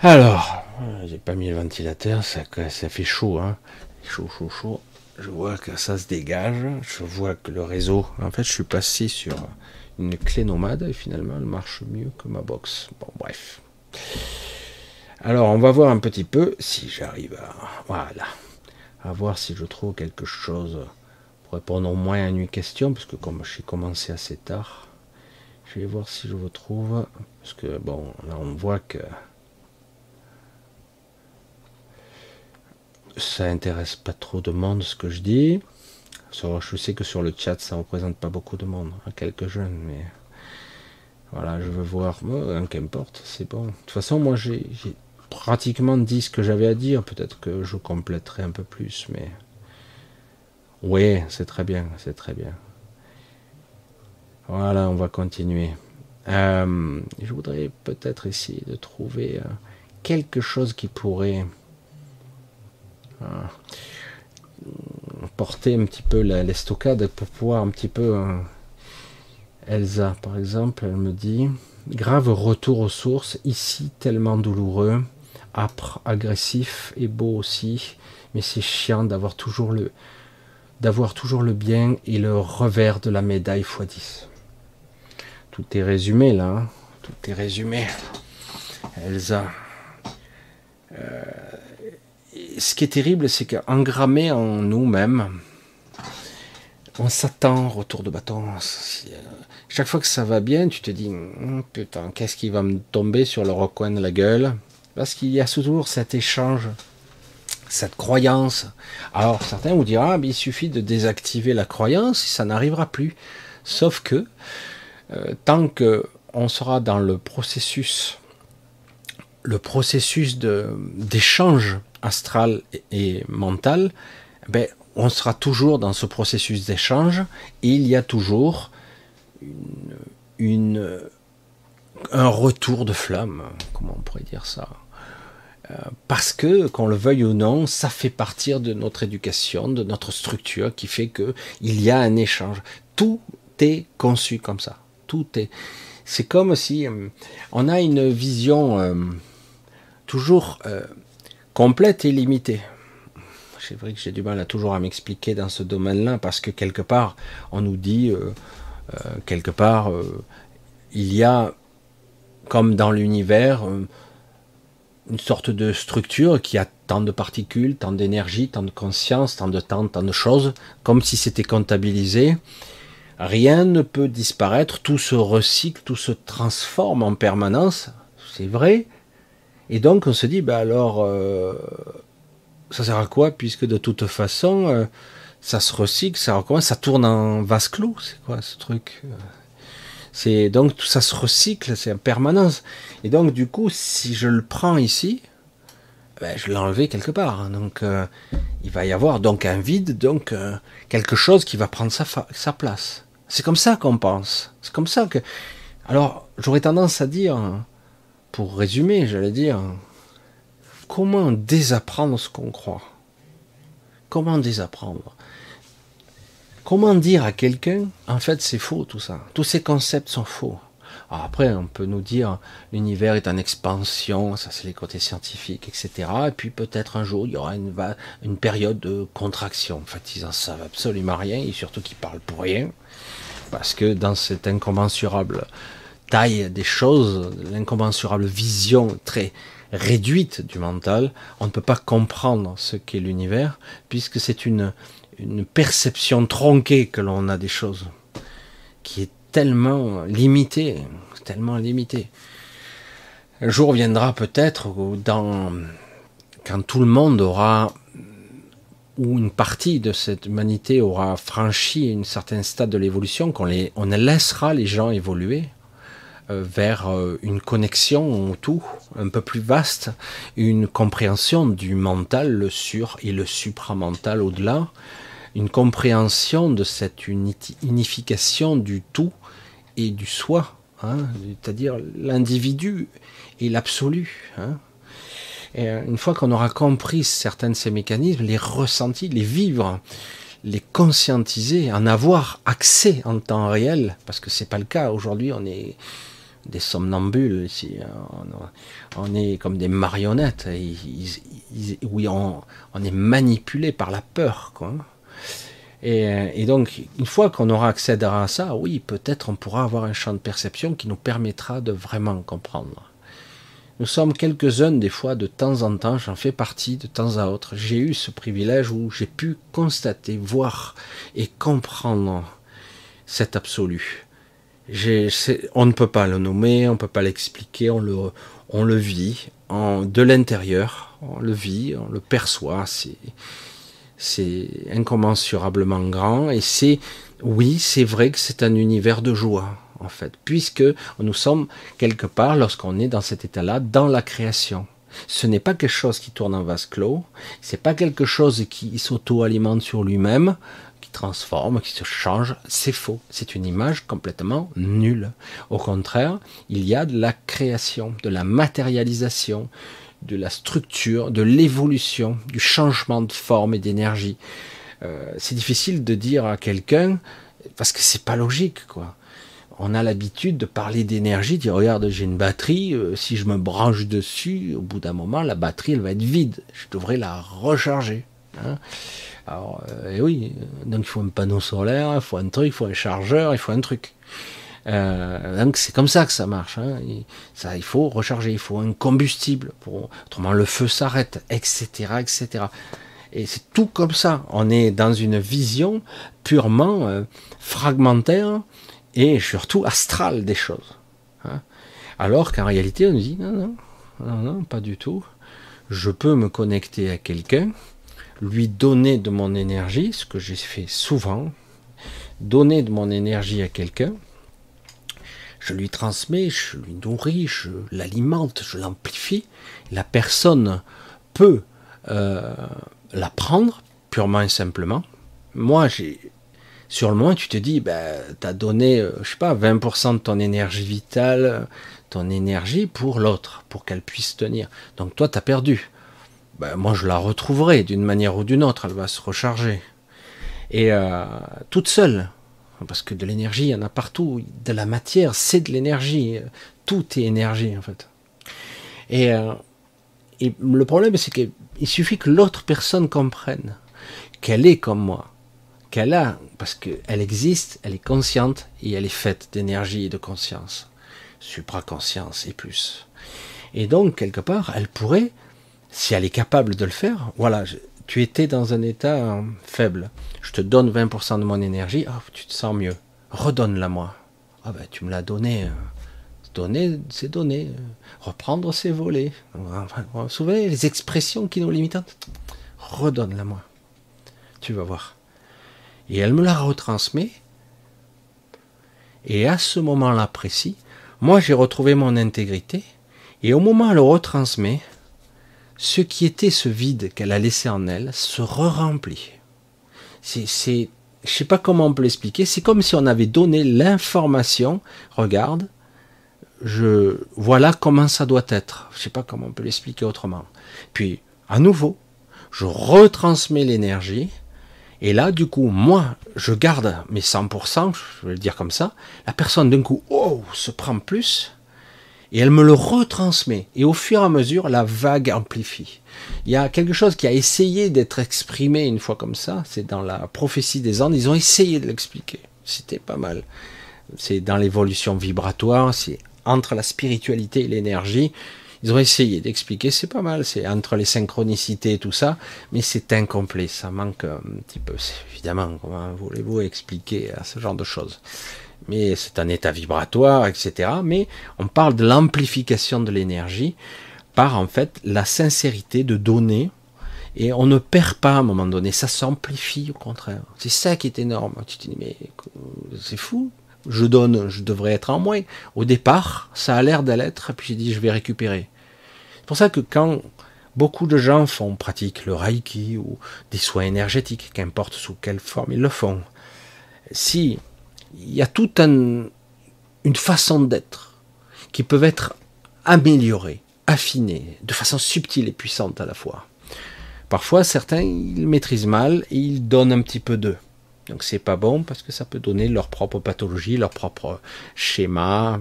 Alors, j'ai pas mis le ventilateur, ça, ça fait chaud, hein. Chaud, chaud, chaud. Je vois que ça se dégage. Je vois que le réseau. En fait, je suis passé sur une clé nomade et finalement elle marche mieux que ma box. Bon, bref. Alors, on va voir un petit peu si j'arrive à. Voilà. À voir si je trouve quelque chose pour répondre au moins à une question, parce que comme j'ai commencé assez tard, je vais voir si je vous trouve. Parce que, bon, là on voit que. Ça intéresse pas trop de monde ce que je dis je sais que sur le chat, ça représente pas beaucoup de monde, hein, quelques jeunes, mais voilà, je veux voir. Bon, qu'importe, c'est bon. De toute façon, moi, j'ai pratiquement dit ce que j'avais à dire. Peut-être que je compléterai un peu plus, mais oui, c'est très bien, c'est très bien. Voilà, on va continuer. Euh, je voudrais peut-être essayer de trouver euh, quelque chose qui pourrait. Euh, porter un petit peu l'estocade pour pouvoir un petit peu. Elsa, par exemple, elle me dit grave retour aux sources, ici tellement douloureux, âpre, agressif et beau aussi, mais c'est chiant d'avoir toujours le d'avoir toujours le bien et le revers de la médaille x 10. Tout est résumé là, hein. tout est résumé. Elsa. Euh, ce qui est terrible, c'est qu'engrammé en nous-mêmes, on s'attend retour de bâton. Chaque fois que ça va bien, tu te dis hum, putain, qu'est-ce qui va me tomber sur le recoin de la gueule? Parce qu'il y a toujours cet échange, cette croyance. Alors certains vous diront ah, il suffit de désactiver la croyance, ça n'arrivera plus. Sauf que euh, tant que on sera dans le processus, le processus d'échange astral et, mental, ben, on sera toujours dans ce processus d'échange et il y a toujours une, un retour de flamme, comment on pourrait dire ça euh, parce que, qu'on le veuille ou non, ça fait partir de notre éducation, de notre structure, qui fait que il y a un échange. Tout est conçu comme ça. C'est comme si euh, on a une vision euh, toujours complète et limitée. C'est vrai que j'ai du mal à toujours à m'expliquer dans ce domaine-là parce que quelque part, on nous dit, euh, euh, quelque part, euh, il y a, comme dans l'univers, une sorte de structure qui a tant de particules, tant d'énergie, tant de conscience, tant de temps, tant de choses, comme si c'était comptabilisé. Rien ne peut disparaître, tout se recycle, tout se transforme en permanence. c'est vrai. Et donc on se dit, bah alors, euh, ça sert à quoi puisque de toute façon, euh, ça se recycle, ça recommence, ça tourne en vase clos, c'est quoi ce truc C'est donc tout ça se recycle, c'est en permanence. Et donc du coup, si je le prends ici, ben, je l'ai enlevé quelque part. Hein. Donc euh, il va y avoir donc un vide, donc quelque chose qui va prendre sa place. C'est comme ça qu'on pense. C'est comme ça que. Alors j'aurais tendance à dire pour résumer, j'allais dire, comment désapprendre ce qu'on croit? Comment désapprendre? Comment dire à quelqu'un, en fait c'est faux tout ça, tous ces concepts sont faux. après, on peut nous dire l'univers est en expansion, ça c'est les côtés scientifiques, etc. Et puis peut-être un jour il y aura une, une période de contraction. En fait, ils en savent absolument rien et surtout qu'ils parlent pour rien, parce que dans cet incommensurable taille des choses, l'incommensurable vision très réduite du mental, on ne peut pas comprendre ce qu'est l'univers, puisque c'est une, une perception tronquée que l'on a des choses, qui est tellement limitée, tellement limitée. Un jour viendra peut-être dans quand tout le monde aura ou une partie de cette humanité aura franchi une certaine stade de l'évolution, qu'on les, on laissera les gens évoluer, euh, vers euh, une connexion au tout un peu plus vaste, une compréhension du mental, le sur et le supramental au-delà, une compréhension de cette unification du tout et du soi, hein, c'est-à-dire l'individu et l'absolu. Hein. Et euh, une fois qu'on aura compris certains de ces mécanismes, les ressentis, les vivre, les conscientiser, en avoir accès en temps réel, parce que c'est pas le cas aujourd'hui. On est des somnambules ici. On, est comme des marionnettes. oui, on, est manipulé par la peur. Quoi. Et, donc, une fois qu'on aura accès à ça, oui, peut-être on pourra avoir un champ de perception qui nous permettra de vraiment comprendre. Nous sommes quelques-uns des fois, de temps en temps, j'en fais partie de temps à autre. J'ai eu ce privilège où j'ai pu constater, voir et comprendre cet absolu on ne peut pas le nommer, on ne peut pas l'expliquer, on le, vit de l'intérieur, on le vit, on le perçoit, c'est, c'est incommensurablement grand et c'est, oui, c'est vrai que c'est un univers de joie en fait, puisque nous sommes quelque part, lorsqu'on est dans cet état-là, dans la création. Ce n'est pas quelque chose qui tourne en vase clos, c'est pas quelque chose qui s'auto-alimente sur lui-même, transforme, qui se change, c'est faux. C'est une image complètement nulle. Au contraire, il y a de la création, de la matérialisation, de la structure, de l'évolution, du changement de forme et d'énergie. Euh, c'est difficile de dire à quelqu'un parce que c'est pas logique, quoi. On a l'habitude de parler d'énergie, de dire regarde j'ai une batterie, euh, si je me branche dessus, au bout d'un moment la batterie elle va être vide, je devrais la recharger. Hein. Alors, euh, oui, donc il faut un panneau solaire, il faut un truc, il faut un chargeur, il faut un truc. Euh, donc c'est comme ça que ça marche. Hein. Il, faut recharger, il faut un combustible. Pour, autrement, le feu s'arrête, etc., etc. Et c'est tout comme ça. On est dans une vision purement euh, fragmentaire et surtout astrale des choses. Hein. Alors qu'en réalité, on dit non, non, non, non, pas du tout. Je peux me connecter à quelqu'un lui donner de mon énergie, ce que j'ai fait souvent, donner de mon énergie à quelqu'un, je lui transmets, je lui nourris, je l'alimente, je l'amplifie. La personne peut euh, la prendre purement et simplement. Moi, j'ai sur le moment, tu te dis, ben, tu as donné, euh, je sais pas, 20% de ton énergie vitale, ton énergie pour l'autre, pour qu'elle puisse tenir. Donc toi, tu as perdu. Ben, moi je la retrouverai d'une manière ou d'une autre, elle va se recharger. Et euh, toute seule, parce que de l'énergie, il y en a partout, de la matière, c'est de l'énergie, tout est énergie en fait. Et, euh, et le problème, c'est qu'il suffit que l'autre personne comprenne qu'elle est comme moi, qu'elle a, parce qu'elle existe, elle est consciente et elle est faite d'énergie et de conscience, supraconscience et plus. Et donc, quelque part, elle pourrait si elle est capable de le faire, voilà, tu étais dans un état euh, faible, je te donne 20% de mon énergie, oh, tu te sens mieux, redonne-la moi. Ah ben tu me l'as donné, euh, Donner, c'est donner. Reprendre, c'est voler. Vous vous souvenez les expressions qui nous limitent? Redonne-la moi. Tu vas voir. Et elle me la retransmet. Et à ce moment-là précis, moi j'ai retrouvé mon intégrité. Et au moment où elle le retransmet, ce qui était ce vide qu'elle a laissé en elle se re-remplit. C'est, je sais pas comment on peut l'expliquer. C'est comme si on avait donné l'information. Regarde, je voilà comment ça doit être. Je sais pas comment on peut l'expliquer autrement. Puis à nouveau, je retransmets l'énergie. Et là, du coup, moi, je garde mes 100%, je vais le dire comme ça. La personne, d'un coup, oh, se prend plus et elle me le retransmet. Et au fur et à mesure, la vague amplifie. Il y a quelque chose qui a essayé d'être exprimé une fois comme ça, c'est dans la prophétie des Andes, ils ont essayé de l'expliquer. C'était pas mal. C'est dans l'évolution vibratoire, c'est entre la spiritualité et l'énergie. Ils ont essayé d'expliquer, c'est pas mal, c'est entre les synchronicités et tout ça, mais c'est incomplet, ça manque un petit peu. Évidemment, comment voulez-vous expliquer ce genre de choses? Mais c'est un état vibratoire, etc. Mais on parle de l'amplification de l'énergie par en fait la sincérité de donner et on ne perd pas à un moment donné, ça s'amplifie au contraire. C'est ça qui est énorme. Tu te dis mais c'est fou, je donne, je devrais être en moins. Au départ, ça a l'air d'être, puis j'ai dit je vais récupérer. C'est pour ça que quand beaucoup de gens font pratique le reiki ou des soins énergétiques, qu'importe sous quelle forme ils le font, si il y a toute une façon d'être qui peut être améliorée, affinée, de façon subtile et puissante à la fois. Parfois, certains, ils maîtrisent mal et ils donnent un petit peu d'eux. Donc c'est pas bon parce que ça peut donner leur propre pathologie, leur propre schéma.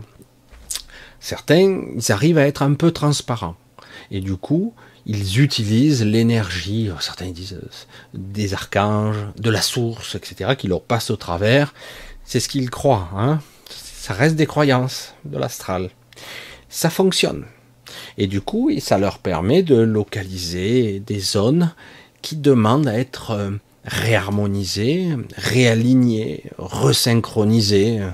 Certains, ils arrivent à être un peu transparents. Et du coup, ils utilisent l'énergie, certains disent des archanges, de la source, etc., qui leur passent au travers c'est ce qu'ils croient. Hein ça reste des croyances de l'astral. Ça fonctionne. Et du coup, ça leur permet de localiser des zones qui demandent à être euh, réharmonisées, réalignées, resynchronisées euh,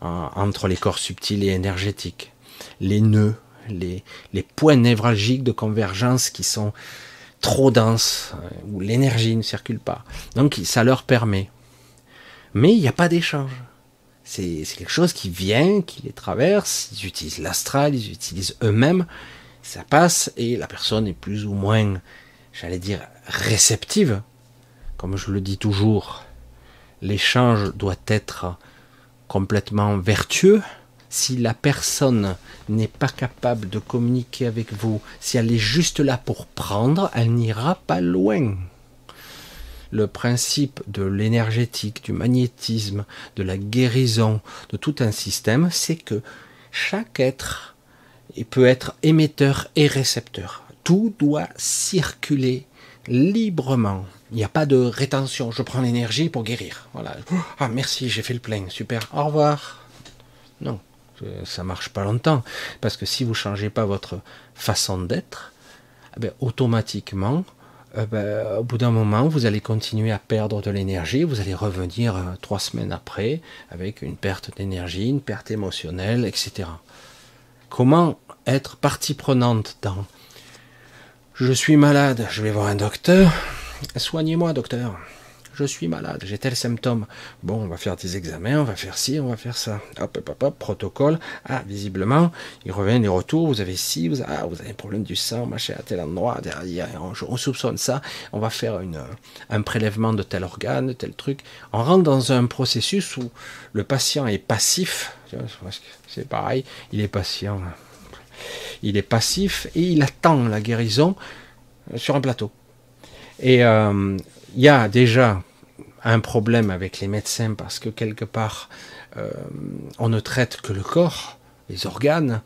entre les corps subtils et énergétiques. Les nœuds, les, points névralgiques de convergence qui sont trop denses, euh, où l'énergie ne circule pas. Donc ça leur permet mais il n'y a pas d'échange. C'est quelque chose qui vient, qui les traverse, ils utilisent l'astral, ils utilisent eux-mêmes, ça passe et la personne est plus ou moins, j'allais dire, réceptive. Comme je le dis toujours, l'échange doit être complètement vertueux. Si la personne n'est pas capable de communiquer avec vous, si elle est juste là pour prendre, elle n'ira pas loin le principe de l'énergétique, du magnétisme, de la guérison, de tout un système, c'est que chaque être peut être émetteur et récepteur. Tout doit circuler librement. Il n'y a pas de rétention. Je prends l'énergie pour guérir. Voilà. Ah merci, j'ai fait le plein. Super. Au revoir. Non, ça marche pas longtemps. Parce que si vous changez pas votre façon d'être, eh ben, automatiquement euh, ben, au bout d'un moment, vous allez continuer à perdre de l'énergie, vous allez revenir euh, trois semaines après avec une perte d'énergie, une perte émotionnelle, etc. Comment être partie prenante dans je suis malade, je vais voir un docteur, soignez-moi docteur je suis malade, j'ai tel symptôme. Bon, on va faire des examens, on va faire ci, on va faire ça. Hop, hop, hop, protocole. Ah, visiblement, il revient des retours, vous avez ci, vous, ah, avez un problème du sang, machin, à tel endroit, derrière, on, soupçonne ça, on va faire un prélèvement de tel organe, de tel truc. On rentre dans un processus où le patient est passif, c'est pareil, il est patient. Il est passif et il attend la guérison sur un plateau. Et euh, il y a déjà un problème avec les médecins parce que quelque part, euh, on ne traite que le corps, les organes,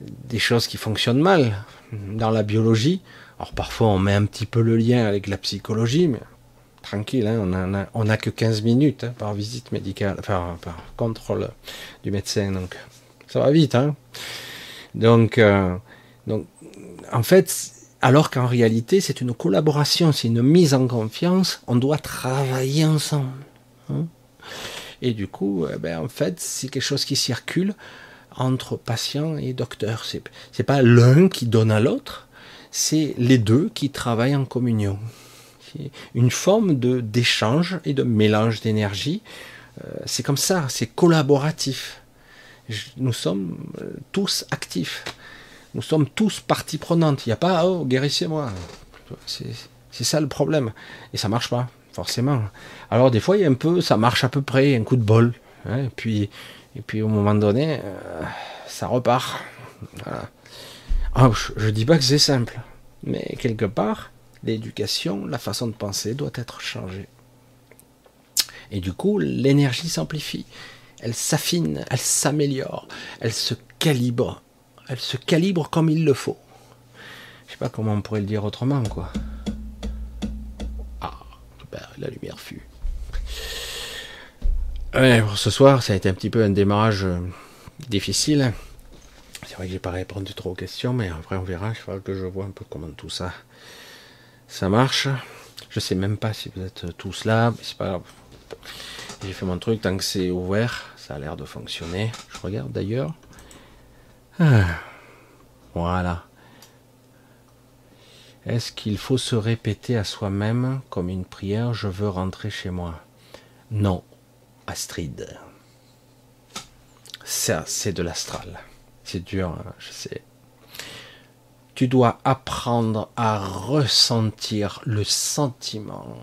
des choses qui fonctionnent mal dans la biologie. Alors parfois on met un petit peu le lien avec la psychologie, mais tranquille, hein, on n'a que 15 minutes hein, par visite médicale, par contrôle du médecin, donc ça va vite. Hein. Donc, euh, donc en fait, alors qu'en réalité, c'est une collaboration, c'est une mise en confiance. On doit travailler ensemble. Hein. et du coup, eh ben, en fait, c'est quelque chose qui circule entre patient et docteur. C'est n'est pas l'un qui donne à l'autre, c'est les deux qui travaillent en communion. Une forme de d'échange et de mélange d'énergie. Euh, c'est comme ça, c'est collaboratif. Nous sommes euh, tous actifs. Nous sommes tous partie prenante. Il n'y a pas oh guérissez-moi. C'est ça le problème. Et ça marche pas forcément. Alors des fois, il y a un peu, ça marche à peu près, un coup de bol. Hein, et, puis, et puis au moment donné, euh, ça repart. Ah, je ne dis pas que c'est simple, mais quelque part, l'éducation, la façon de penser doit être changée. Et du coup, l'énergie s'amplifie, elle s'affine, elle s'améliore, elle se calibre, elle se calibre comme il le faut. Je sais pas comment on pourrait le dire autrement, quoi la lumière fut. pour ce soir, ça a été un petit peu un démarrage euh, difficile. C'est vrai que j'ai pas répondu trop aux questions, mais après on verra. Il faudra que je vois un peu comment tout ça, ça marche. Je sais même pas si vous êtes tous là, mais c'est pas grave. J'ai fait mon truc tant que c'est ouvert, ça a l'air de fonctionner. Je regarde d'ailleurs. (sighs) Voilà. Est-ce qu'il faut se répéter à soi-même comme une prière Je veux rentrer chez moi? Non, Astrid. Ça, c'est de l'astral. C'est dur, hein, je sais. Tu dois apprendre à ressentir le sentiment,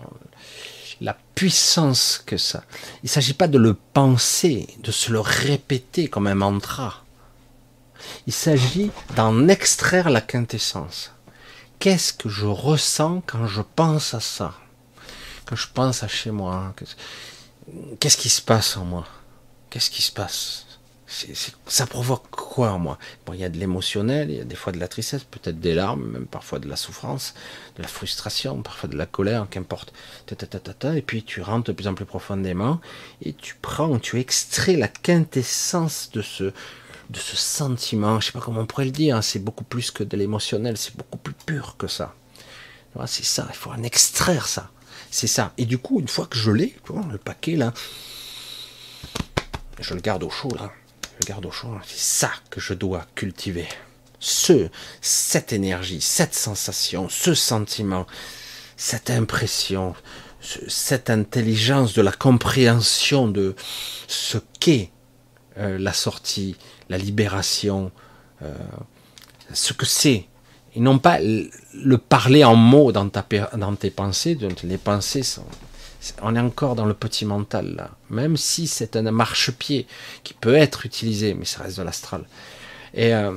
la puissance que ça. Il ne s'agit pas de le penser, de se le répéter comme un mantra. Il s'agit d'en extraire la quintessence. Qu'est-ce que je ressens quand je pense à ça? Quand je pense à chez moi Qu'est-ce qui se passe en moi? Qu'est-ce qui se passe? Ça provoque quoi en moi? Bon, il y a de l'émotionnel, il y a des fois de la tristesse, peut-être des larmes, même parfois de la souffrance, de la frustration, parfois de la colère, qu'importe. Et puis tu rentres de plus en plus profondément et tu prends, tu extrais la quintessence de ce, de ce sentiment, je sais pas comment on pourrait le dire, hein, c'est beaucoup plus que de l'émotionnel, c'est beaucoup plus pur que ça. C'est ça, il faut en extraire ça. C'est ça. Et du coup, une fois que je l'ai, le paquet là, je le garde au chaud là, je le garde au chaud, c'est ça que je dois cultiver. Ce, cette énergie, cette sensation, ce sentiment, cette impression, cette intelligence de la compréhension de ce qu'est euh, la sortie, la libération, euh, ce que c'est. Et non pas le parler en mots dans, ta, dans tes pensées. Les pensées sont, on est encore dans le petit mental là. Même si c'est un marchepied qui peut être utilisé, mais ça reste de l'astral. Et euh,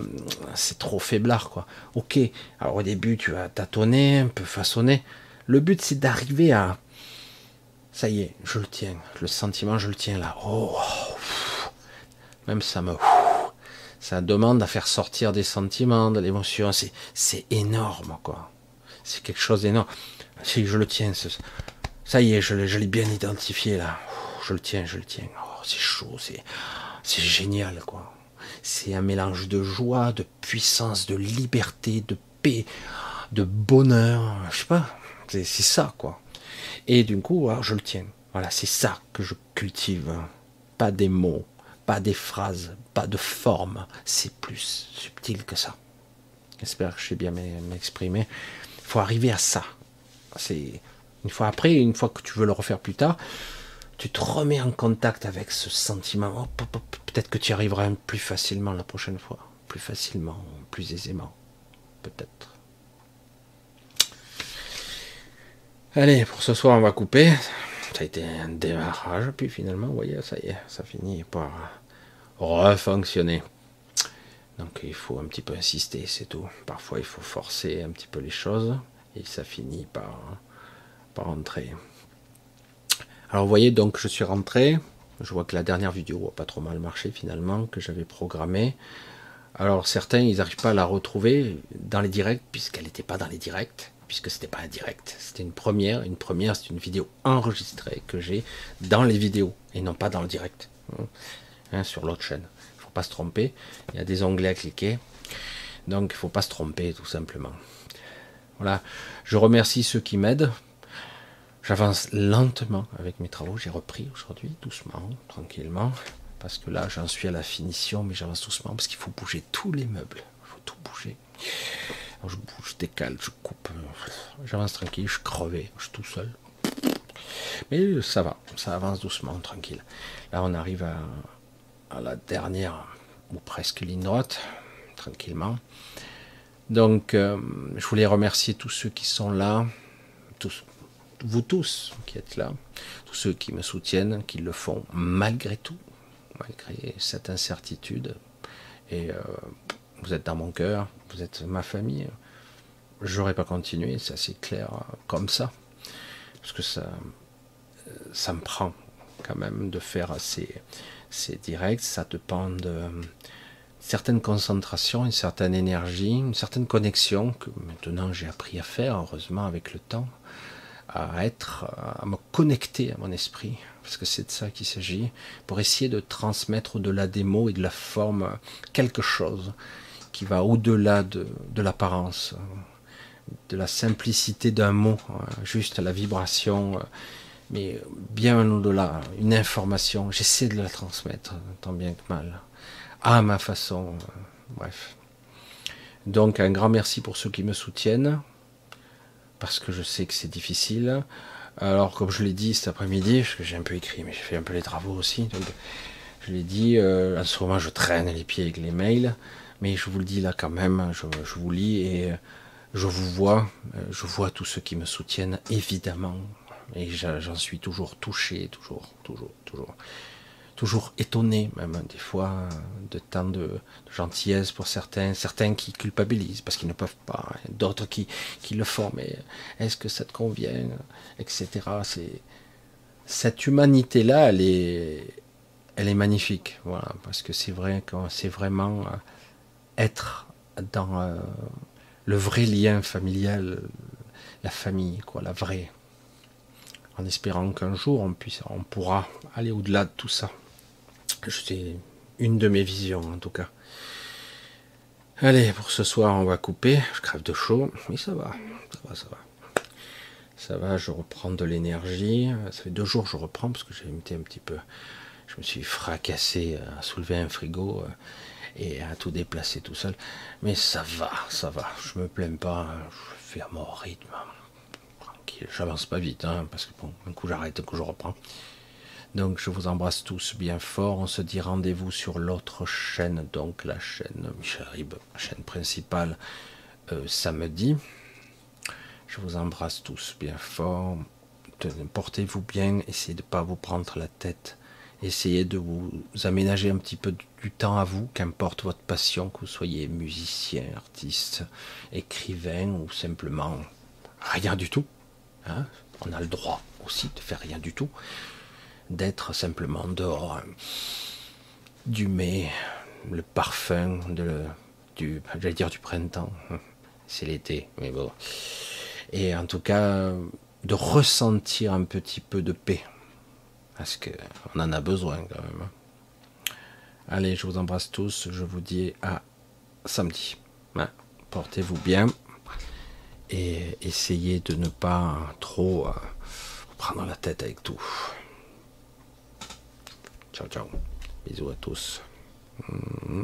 c'est trop faiblard quoi. Ok, alors au début tu vas tâtonner, un peu façonner. Le but c'est d'arriver à... Ça y est, je le tiens. Le sentiment, je le tiens là. Oh, même ça me ça demande à faire sortir des sentiments, de l'émotion. C'est, c'est énorme, quoi. C'est quelque chose d'énorme. Si je le tiens, ça y est, je l'ai, je l'ai bien identifié là. Je le tiens, je le tiens. Oh, c'est chaud, c'est, c'est génial, quoi. C'est un mélange de joie, de puissance, de liberté, de paix, de bonheur. Je sais pas. C'est, c'est ça, quoi. Et du coup, je le tiens. Voilà, c'est ça que je cultive. Pas des mots, pas des phrases, pas de forme, c'est plus subtil que ça. J'espère que je bien m'exprimer. Il faut arriver à ça. C'est une fois après, une fois que tu veux le refaire plus tard, tu te remets en contact avec ce sentiment. Peut-être que tu arriveras plus facilement la prochaine fois, plus facilement, plus aisément, peut-être. Allez, pour ce soir, on va couper ça a été un démarrage, puis finalement, vous voyez, ça y est, ça finit par refonctionner. Donc il faut un petit peu insister, c'est tout. Parfois il faut forcer un petit peu les choses, et ça finit par, par rentrer. Alors vous voyez, donc je suis rentré, je vois que la dernière vidéo a pas trop mal marché finalement, que j'avais programmée. Alors certains, ils n'arrivent pas à la retrouver dans les directs, puisqu'elle n'était pas dans les directs puisque c'était pas un direct, c'était une première. Une première, c'est une vidéo enregistrée que j'ai dans les vidéos et non pas dans le direct, hein, hein, sur l'autre chaîne. Il faut pas se tromper. Il y a des onglets à cliquer, donc il faut pas se tromper tout simplement. Voilà. Je remercie ceux qui m'aident. J'avance lentement avec mes travaux. J'ai repris aujourd'hui, doucement, tranquillement, parce que là j'en suis à la finition, mais j'avance doucement parce qu'il faut bouger tous les meubles, il faut tout bouger. Je bouge, je décale, je coupe, j'avance tranquille, je crevais, je suis tout seul. Mais ça va, ça avance doucement, tranquille. Là on arrive à, à la dernière, ou presque ligne droite, tranquillement. Donc, euh, je voulais remercier tous ceux qui sont là, tous, vous tous qui êtes là, tous ceux qui me soutiennent, qui le font malgré tout, malgré cette incertitude. Et euh, vous êtes dans mon cœur, vous êtes ma famille. J'aurais pas continué, c'est assez clair comme ça, parce que ça, me prend quand même de faire ces, ces directs, ça dépend de certaine concentration, une certaine énergie, une certaine connexion que maintenant j'ai appris à faire, heureusement avec le temps, à être, à me connecter à mon esprit, parce que c'est de ça qu'il s'agit, pour essayer de transmettre au-delà des mots et de la forme quelque chose qui va au-delà de, de l'apparence, de la simplicité d'un mot, juste la vibration, mais bien au-delà, une information. J'essaie de la transmettre, tant bien que mal à ma façon. Euh, bref. Donc un grand merci pour ceux qui me soutiennent, parce que je sais que c'est difficile. Alors comme je l'ai dit cet après-midi, parce que j'ai un peu écrit, mais j'ai fait un peu les travaux aussi, je l'ai dit, euh, en ce moment je traîne les pieds avec les mails, mais je vous le dis là quand même, je, vous lis et je vous vois, je vois tous ceux qui me soutiennent, évidemment, et j'en suis toujours touché, toujours, toujours, toujours toujours étonné, même des fois, de tant de, gentillesse pour certains, certains qui culpabilisent parce qu'ils ne peuvent pas, d'autres qui, qui le font, mais est-ce que ça te convient, etc. C'est cette humanité-là, elle est, elle est magnifique, voilà, parce que c'est vrai c'est vraiment être dans euh, le vrai lien familial, la famille, quoi, la vraie en espérant qu'un jour on puisse, on pourra aller au-delà de tout ça. C'est une de mes visions en tout cas. Allez, pour ce soir, on va couper. Je crève de chaud, mais ça va, ça va, ça va. Ça va, je reprends de l'énergie. Ça fait deux jours que je reprends parce que j'ai été un petit peu. Je me suis fracassé à soulever un frigo euh, et à tout déplacer tout seul. Mais ça va, ça va. Je me plains pas. Je fais à mon rythme. Tranquille. J'avance pas vite, hein, parce que bon, un coup j'arrête, un coup je reprends. Donc je vous embrasse tous bien fort. On se dit rendez-vous sur l'autre chaîne, donc la chaîne Michel Rib, chaîne principale, euh, samedi. Je vous embrasse tous bien fort. Portez-vous bien, essayez de ne pas vous prendre la tête. Essayez de vous aménager un petit peu du temps à vous, qu'importe votre passion, que vous soyez musicien, artiste, écrivain ou simplement rien du tout. Hein. On a le droit aussi de faire rien du tout d'être simplement dehors, du mai, le parfum de, du, j'allais dire du printemps, c'est l'été, mais bon. Et en tout cas, de ressentir un petit peu de paix, parce qu'on en a besoin quand même. Allez, je vous embrasse tous, je vous dis à samedi. Hein, portez-vous bien et essayez de ne pas trop euh, prendre la tête avec tout. Ciao, ciao. Bisous à tous. Mmh.